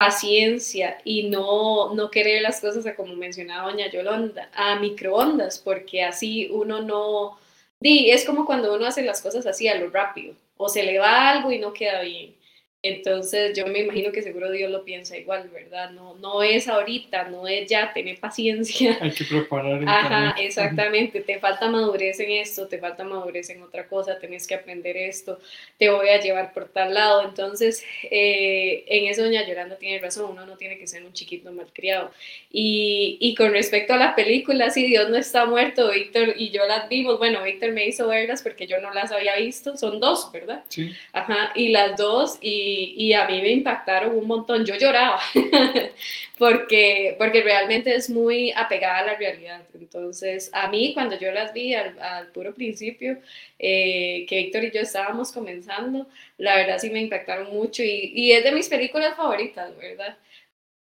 paciencia y no, no querer las cosas, como mencionaba doña Yolanda, a microondas, porque así uno no... Di, es como cuando uno hace las cosas así a lo rápido, o se le va algo y no queda bien. Entonces yo me imagino que seguro Dios lo piensa igual, ¿verdad? No, no es ahorita, no es ya, tener paciencia. Hay que preparar. Ajá, exactamente. Te falta madurez en esto, te falta madurez en otra cosa, tenés que aprender esto, te voy a llevar por tal lado. Entonces, eh, en eso doña Yolanda tiene razón, uno no tiene que ser un chiquito malcriado. Y, y con respecto a la película, si Dios no está muerto, Víctor y yo las vimos, bueno, Víctor me hizo verlas porque yo no las había visto, son dos, ¿verdad? Sí. Ajá, y las dos, y y, a mí me impactaron un montón. Yo lloraba porque, porque realmente es muy apegada a la realidad. Entonces, a mí cuando yo las vi al, puro principio, eh, que Víctor y yo estábamos comenzando, la verdad sí me impactaron mucho y, y es de mis películas favoritas, ¿verdad?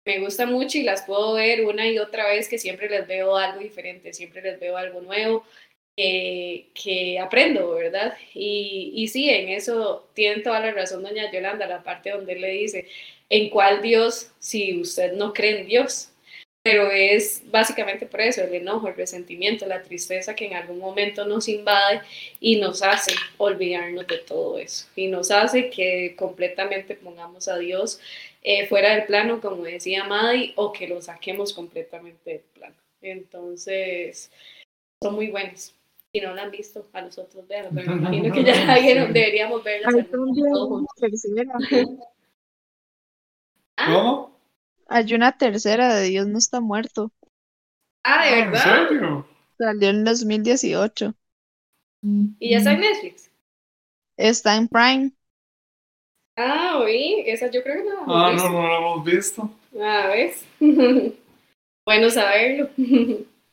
me gusta mucho y las puedo ver una y otra vez que siempre les veo algo diferente, siempre les veo algo nuevo que, aprendo, ¿verdad? Y, y sí, en eso tiene toda la razón doña Yolanda, la parte donde le dice, ¿en cuál Dios si usted no cree en Dios? Pero es básicamente por eso, el enojo, el resentimiento, la tristeza que en algún momento nos invade y nos hace olvidarnos de todo eso. Y nos hace que completamente pongamos a Dios eh, fuera del plano, como decía Maddy, o que lo saquemos completamente del plano. Entonces, son muy buenos si no la han visto, a nosotros vean, pero me imagino que ya la vieron, deberíamos verla ah. ¿Cómo? Hay una tercera de Dios no está muerto. Ah, ¿de verdad? ¿En serio? Salió en 2018. ¿Y ya está en Netflix? Está en Prime. Ah, oí, esa yo creo que no la hemos Ah, visto. no, no la hemos visto. Ah, ¿ves? bueno saberlo.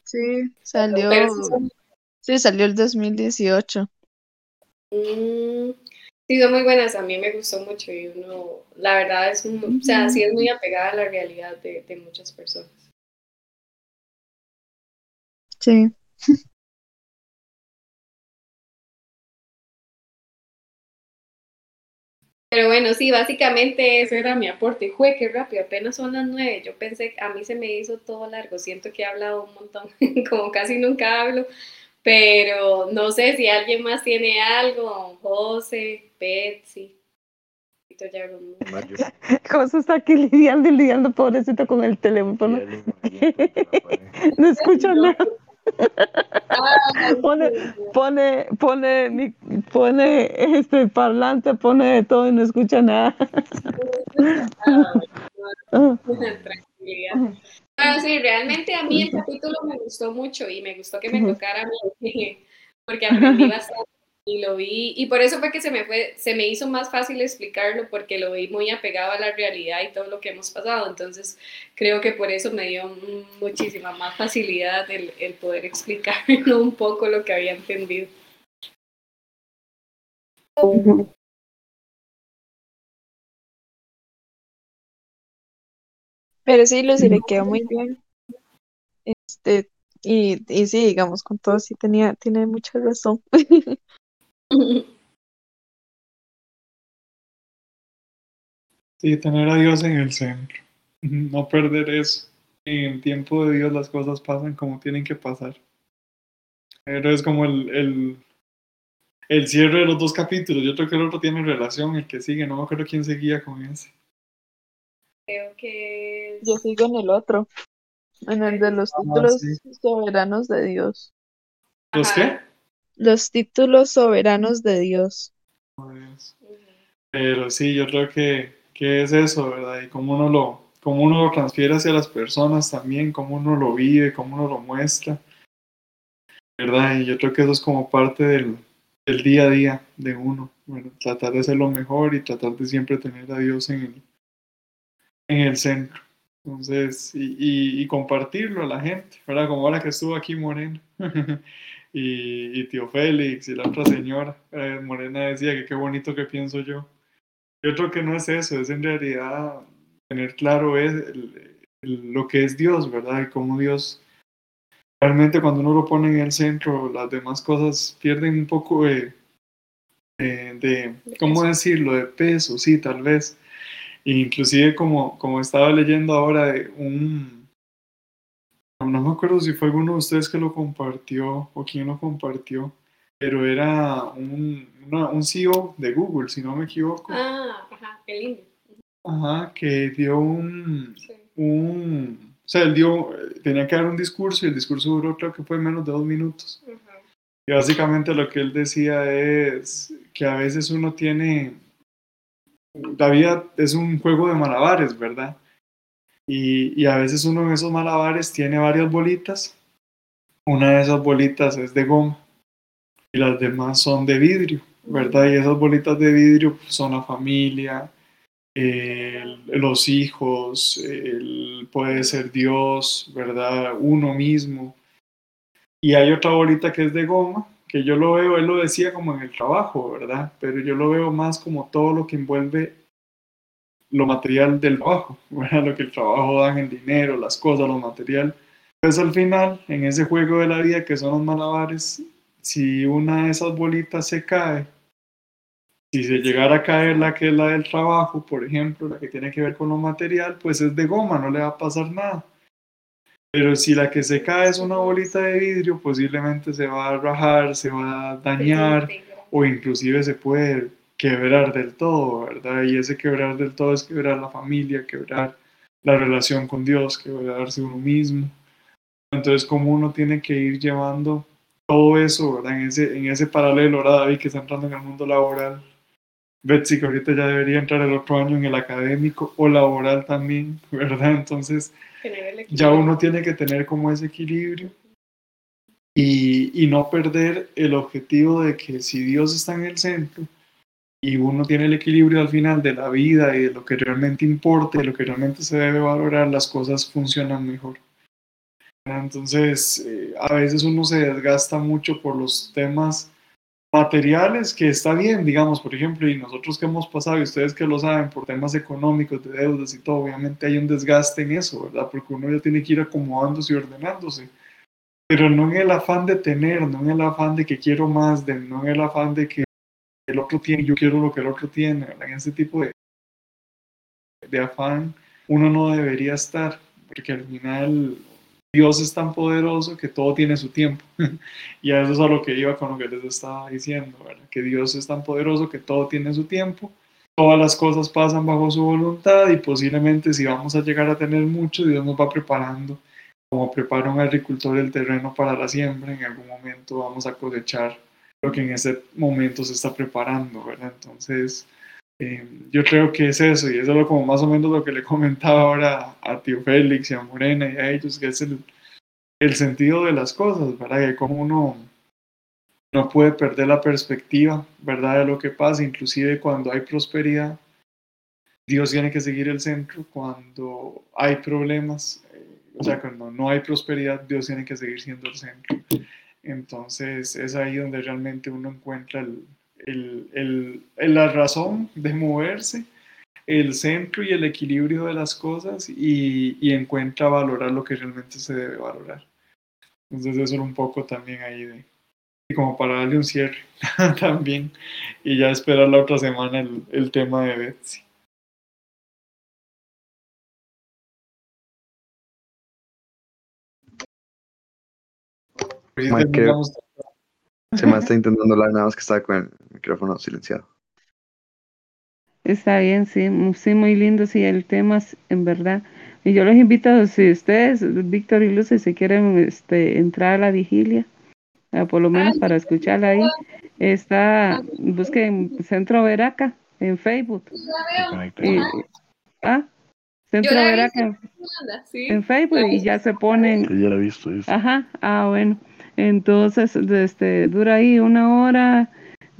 Sí, salió. Pero sí son- Sí, salió el 2018. Mm, sí, son muy buenas, a mí me gustó mucho y uno, la verdad es, un- o sea, sí es muy apegada a la realidad de, de muchas personas. Sí. Pero bueno, sí, básicamente ese era mi aporte. Jue, qué rápido, apenas son las nueve. Yo pensé, a mí se me hizo todo largo. Siento que he hablado un montón, como casi nunca hablo. Pero no sé si alguien más tiene algo, José, Betsy. Mario. José está aquí lidiando y lidiando, pobrecito, con el teléfono. No escucha nada. Ay, Pone, pone, pone, pone este parlante, pone de todo y no escucha nada. Ah, Tranquilidad. Bueno, sí, realmente a mí el capítulo me gustó mucho y me gustó que me tocara a mí, porque aprendí bastante y lo vi, y por eso fue que se me fue, se me hizo más fácil explicarlo porque lo vi muy apegado a la realidad y todo lo que hemos pasado, entonces creo que por eso me dio muchísima más facilidad el, el poder explicarlo un poco lo que había entendido. Pero sí, Lucy le quedó muy bien. Este, y, y sí, digamos, con todo sí tenía, tiene mucha razón. Sí, tener a Dios en el centro. No perder eso. En el tiempo de Dios las cosas pasan como tienen que pasar. Pero es como el, el, el cierre de los dos capítulos. Yo creo que el otro tiene relación, el que sigue. No me acuerdo quién seguía con ese. Creo que es... Yo sigo en el otro, en el de los Ah, títulos sí. soberanos de Dios. ¿Los Ajá. qué? Los títulos soberanos de Dios. Pero sí, yo creo que, que es eso, ¿verdad? Y cómo uno lo, cómo uno lo transfiere hacia las personas también, cómo uno lo vive, cómo uno lo muestra, ¿verdad? Y yo creo que eso es como parte del, del día a día de uno, bueno, tratar de ser lo mejor y tratar de siempre tener a Dios en el, en el centro. Entonces, y, y, y compartirlo a la gente, ¿verdad? Como ahora que estuvo aquí Morena. y, y tío Félix y la otra señora, eh, Morena decía que qué bonito que pienso yo. Yo creo que no es eso, es en realidad tener claro es el- el- lo que es Dios, ¿verdad? Y cómo Dios, realmente cuando uno lo pone en el centro, las demás cosas pierden un poco de, de, de- ¿cómo decirlo?, de peso, sí, tal vez. Inclusive como, como estaba leyendo ahora de un, no me acuerdo si fue alguno de ustedes que lo compartió o quién lo compartió, pero era un, una- un CEO de Google, si no me equivoco, Ah, ajá, qué lindo. ajá, que dio un, Sí. un, o sea, él dio, tenía que dar un discurso y el discurso duró creo que fue menos de dos minutos. Y básicamente lo que él decía es que a veces uno tiene, la vida es un juego de malabares, ¿verdad? Y, a veces uno en esos malabares tiene varias bolitas. Una de esas bolitas es de goma y las demás son de vidrio, ¿verdad? Y esas bolitas de vidrio pues, son la familia, los hijos, puede ser Dios, ¿verdad? Uno mismo. Y hay otra bolita que es de goma, que yo lo veo, él lo decía como en el trabajo, ¿verdad? Pero yo lo veo más como todo lo que envuelve lo material del trabajo, ¿verdad? Lo que el trabajo da el dinero, las cosas, lo material. Entonces al final, en ese juego de la vida que son los malabares, si una de esas bolitas se cae, si se llegara a caer la que es la del trabajo, por ejemplo, la que tiene que ver con lo material, pues es de goma, no le va a pasar nada. Pero si la que se cae es una bolita de vidrio, posiblemente se va a rajar, se va a dañar o inclusive se puede quebrar del todo, ¿verdad? Y ese quebrar del todo es quebrar la familia, quebrar la relación con Dios, quebrarse uno mismo. Entonces, como uno tiene que ir llevando todo eso, ¿verdad? En ese, en ese paralelo, ahora David que está entrando en el mundo laboral, Betsy que ahorita ya debería entrar el otro año en el académico o laboral también, ¿verdad? Entonces, ya uno tiene que tener como ese equilibrio y, y no perder el objetivo de que si Dios está en el centro y uno tiene el equilibrio al final de la vida y de lo que realmente importa y lo que realmente se debe valorar, las cosas funcionan mejor. Entonces, eh, a veces uno se desgasta mucho por los temas materiales, que está bien, digamos, por ejemplo, y nosotros que hemos pasado, y ustedes que lo saben, por temas económicos, de deudas y todo, obviamente hay un desgaste en eso, ¿verdad? Porque uno ya tiene que ir acomodándose y ordenándose. Pero no en el afán de tener, no en el afán de que quiero más, de, no en el afán de que el otro tiene, yo quiero lo que el otro tiene, ¿verdad? En ese tipo de, de afán uno no debería estar, porque al final Dios es tan poderoso que todo tiene su tiempo. y a eso es a lo que iba con lo que les estaba diciendo, ¿verdad? Que Dios es tan poderoso que todo tiene su tiempo. Todas las cosas pasan bajo su voluntad y posiblemente si vamos a llegar a tener mucho, Dios nos va preparando. Como prepara un agricultor el terreno para la siembra, en algún momento vamos a cosechar lo que en ese momento se está preparando, ¿verdad? Entonces, eh, yo creo que es eso, y eso es como más o menos lo que le comentaba ahora a tío Félix y a Morena y a ellos, que es el, el sentido de las cosas, ¿verdad? Que como uno no puede perder la perspectiva, ¿verdad? De lo que pasa, inclusive cuando hay prosperidad, Dios tiene que seguir el centro, cuando hay problemas, eh, o sea, cuando no hay prosperidad, Dios tiene que seguir siendo el centro. Entonces es ahí donde realmente uno encuentra el, el, el, la razón de moverse, el centro y el equilibrio de las cosas y, y, encuentra valorar lo que realmente se debe valorar. Entonces eso era un poco también ahí de, como para darle un cierre también y ya esperar la otra semana el, el tema de Betsy. Mike, se me está intentando hablar nada más que está con, micrófono silenciado. Está bien, sí, mu- sí, muy lindo, sí, el tema, es- en verdad. Y yo los invito, si ustedes, Víctor y Lucy, si quieren este, entrar a la vigilia, ah, por lo menos para escucharla ahí, está, busquen Centro Veraca en Facebook. Y- ah, Centro la he Veraca en, Sí. en Facebook y ya se ponen Que ya la he visto. es- Ajá, ah, bueno. Entonces, este, dura ahí una hora,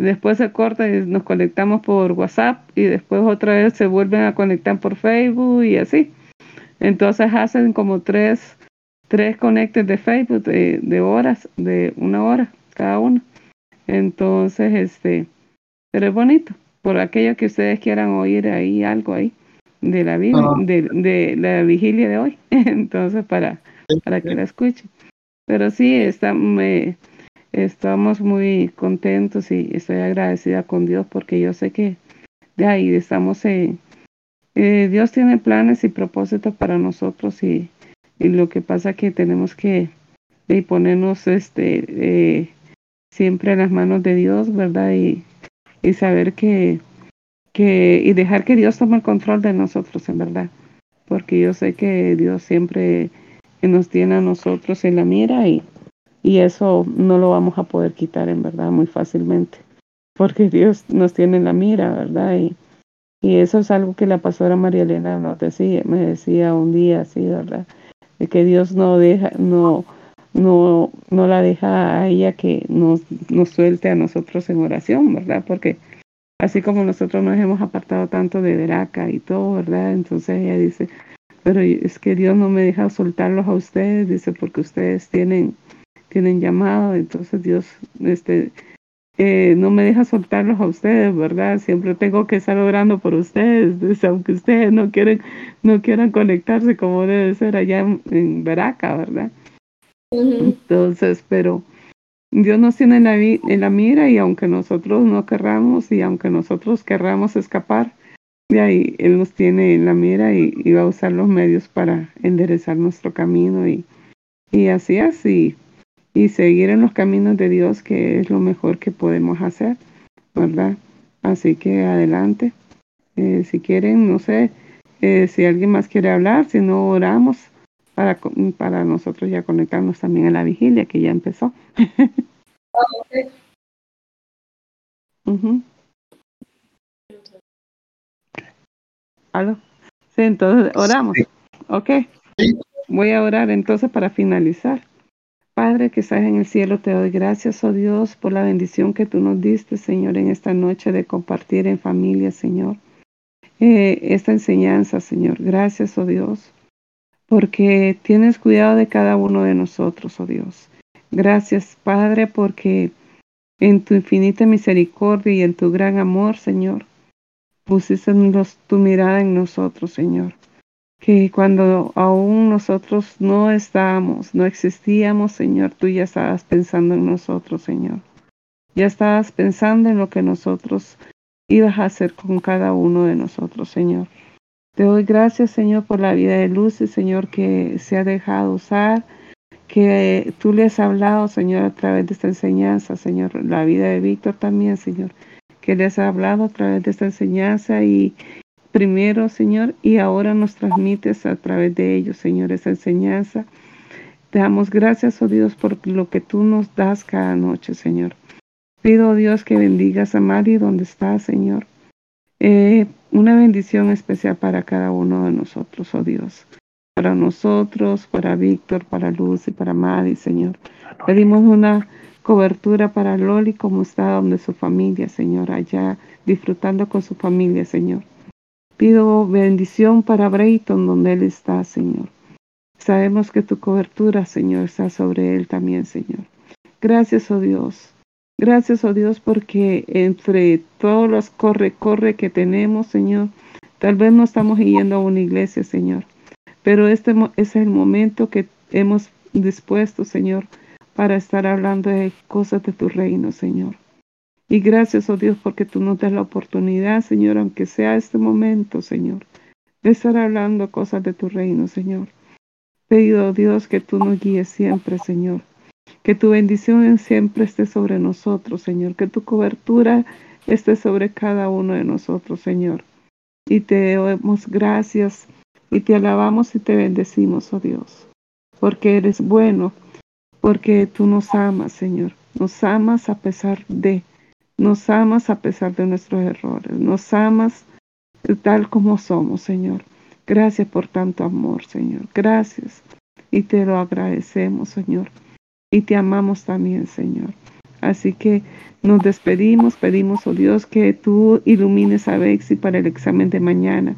después se corta y nos conectamos por WhatsApp y después otra vez se vuelven a conectar por Facebook y así. Entonces hacen como tres, tres conectes de Facebook de, de horas, de una hora cada uno. Entonces, este, pero es bonito, por aquello que ustedes quieran oír ahí algo ahí de la, vi- Ah. de, de la vigilia de hoy. Entonces, para, para que la escuchen. Pero sí, está, me, estamos muy contentos y estoy agradecida con Dios porque yo sé que de ahí estamos en... eh, Dios tiene planes y propósitos para nosotros y, y lo que pasa que tenemos que eh, ponernos este eh, siempre en las manos de Dios, ¿verdad? Y, y saber que, que y dejar que Dios tome el control de nosotros, en verdad. Porque yo sé que Dios siempre nos tiene a nosotros en la mira y, y eso no lo vamos a poder quitar, en verdad, muy fácilmente. Porque Dios nos tiene en la mira, ¿verdad? Y, y eso es algo que la pastora María Elena nos decía, me decía un día así, ¿verdad? De que Dios no deja, no, no, no la deja a ella que nos, nos suelte a nosotros en oración, ¿verdad? Porque así como nosotros nos hemos apartado tanto de Veraca y todo, ¿verdad? Entonces ella dice, pero es que Dios no me deja soltarlos a ustedes, dice, porque ustedes tienen, tienen llamado, entonces Dios, este, eh, no me deja soltarlos a ustedes, ¿verdad? Siempre tengo que estar orando por ustedes, aunque ustedes no quieren, no quieran conectarse como debe ser allá en, en Veraca, ¿verdad? Entonces, pero Dios nos tiene en la, en la mira y aunque nosotros no querramos y aunque nosotros querramos escapar, de ahí Él nos tiene en la mira y, y va a usar los medios para enderezar nuestro camino y, y así así y seguir en los caminos de Dios que es lo mejor que podemos hacer, ¿verdad? Así que adelante. Eh, si quieren, no sé, eh, si alguien más quiere hablar, si no oramos para, para nosotros ya conectarnos también a la vigilia que ya empezó. Ujú. ¿Aló? Sí, entonces oramos. Ok. Voy a orar entonces para finalizar. Padre que estás en el cielo, te doy gracias, oh Dios, por la bendición que tú nos diste, Señor, en esta noche de compartir en familia, Señor. Eh, esta enseñanza, Señor. Gracias, oh Dios, porque tienes cuidado de cada uno de nosotros, oh Dios. Gracias, Padre, porque en tu infinita misericordia y en tu gran amor, Señor, pusiste tu mirada en nosotros, Señor. Que cuando aún nosotros no estábamos, no existíamos, Señor, tú ya estabas pensando en nosotros, Señor. Ya estabas pensando en lo que nosotros ibas a hacer con cada uno de nosotros, Señor. Te doy gracias, Señor, por la vida de Lucy, Señor, que se ha dejado usar, que tú le has hablado, Señor, a través de esta enseñanza, Señor, la vida de Víctor también, Señor, que les ha hablado a través de esta enseñanza y primero, Señor, y ahora nos transmites a través de ellos, Señor, esa enseñanza. Te damos gracias, oh Dios, por lo que tú nos das cada noche, Señor. Pido, oh Dios, que bendigas a Mari donde está, Señor. Eh, una bendición especial para cada uno de nosotros, oh Dios. Para nosotros, para Víctor, para Luz y para Mari, Señor. Pedimos una cobertura para Loli como está donde su familia, Señor, allá disfrutando con su familia, Señor. Pido bendición para Brayton donde él está, Señor. Sabemos que tu cobertura, Señor, está sobre él también, Señor. Gracias, oh Dios. Gracias, oh Dios, porque entre todos los corre, corre que tenemos, Señor, tal vez no estamos yendo a una iglesia, Señor, pero este es el momento que hemos dispuesto, Señor, para estar hablando de cosas de tu reino, Señor. Y gracias, oh Dios, porque tú nos das la oportunidad, Señor, aunque sea este momento, Señor, de estar hablando cosas de tu reino, Señor. Pido, oh Dios, que tú nos guíes siempre, Señor. Que tu bendición siempre esté sobre nosotros, Señor. Que tu cobertura esté sobre cada uno de nosotros, Señor. Y te damos gracias y te alabamos y te bendecimos, oh Dios. Porque eres bueno, porque tú nos amas, Señor. Nos amas a pesar de, nos amas a pesar de nuestros errores. Nos amas tal como somos, Señor. Gracias por tanto amor, Señor. Gracias. Y te lo agradecemos, Señor. Y te amamos también, Señor. Así que nos despedimos, pedimos, oh Dios, que tú ilumines a Bexi para el examen de mañana.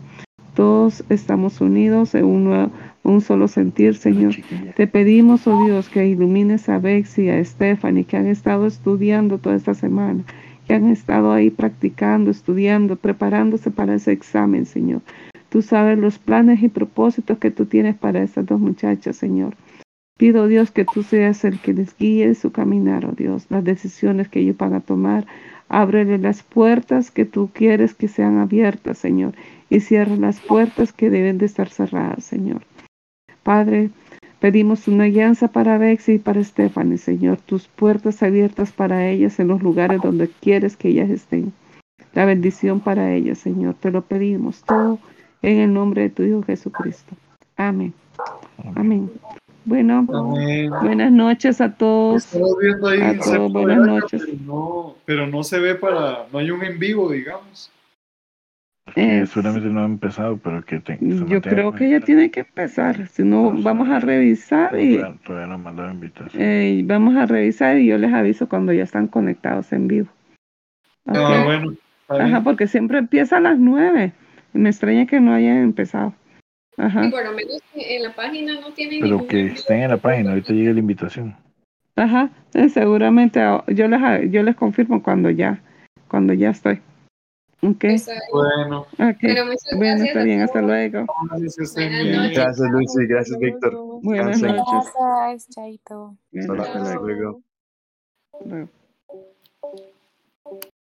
Todos estamos unidos en un, un solo sentir, Señor. Te pedimos, oh Dios, que ilumines a Bexi y a Stephanie, que han estado estudiando toda esta semana, que han estado ahí practicando, estudiando, preparándose para ese examen, Señor. Tú sabes los planes y propósitos que tú tienes para estas dos muchachas, Señor. Pido, Dios, que tú seas el que les guíe su caminar, oh Dios, las decisiones que ellos van a tomar. Ábrele las puertas que tú quieres que sean abiertas, Señor, y cierra las puertas que deben de estar cerradas, Señor. Padre, pedimos una alianza para Bexy y para Stephanie, Señor, tus puertas abiertas para ellas en los lugares donde quieres que ellas estén. La bendición para ellas, Señor, te lo pedimos todo en el nombre de tu Hijo Jesucristo. Amén. Amén. Bueno, Amén. buenas noches a todos. Estamos viendo ahí, A todos, Sepa buenas noches. Pero no, pero no se ve para, no hay un en vivo, digamos. Eh, seguramente no ha empezado, pero que te, yo creo que ya tiene que empezar. Si no, Vamos a vamos a ver. revisar y Todavía, no han mandado invitación. eh, vamos a revisar y yo les aviso cuando ya están conectados en vivo. Ah, bueno. está bien. Ajá, porque siempre empieza a las nueve. Y me extraña que no hayan empezado. Ajá, Y por lo menos en la página no tienen Pero ningún que estén en la página, ahorita llega la invitación. ajá. Eh, seguramente ah, yo les yo les confirmo cuando ya, cuando ya estoy. Ok, Está ahí. Bueno. Pero muchas Bueno, gracias está bien, hasta luego. gracias. Gracias, Lucy. Gracias, Víctor. Buenas noches. Gracias, Chaito. Hasta hasta luego. luego. Hasta luego.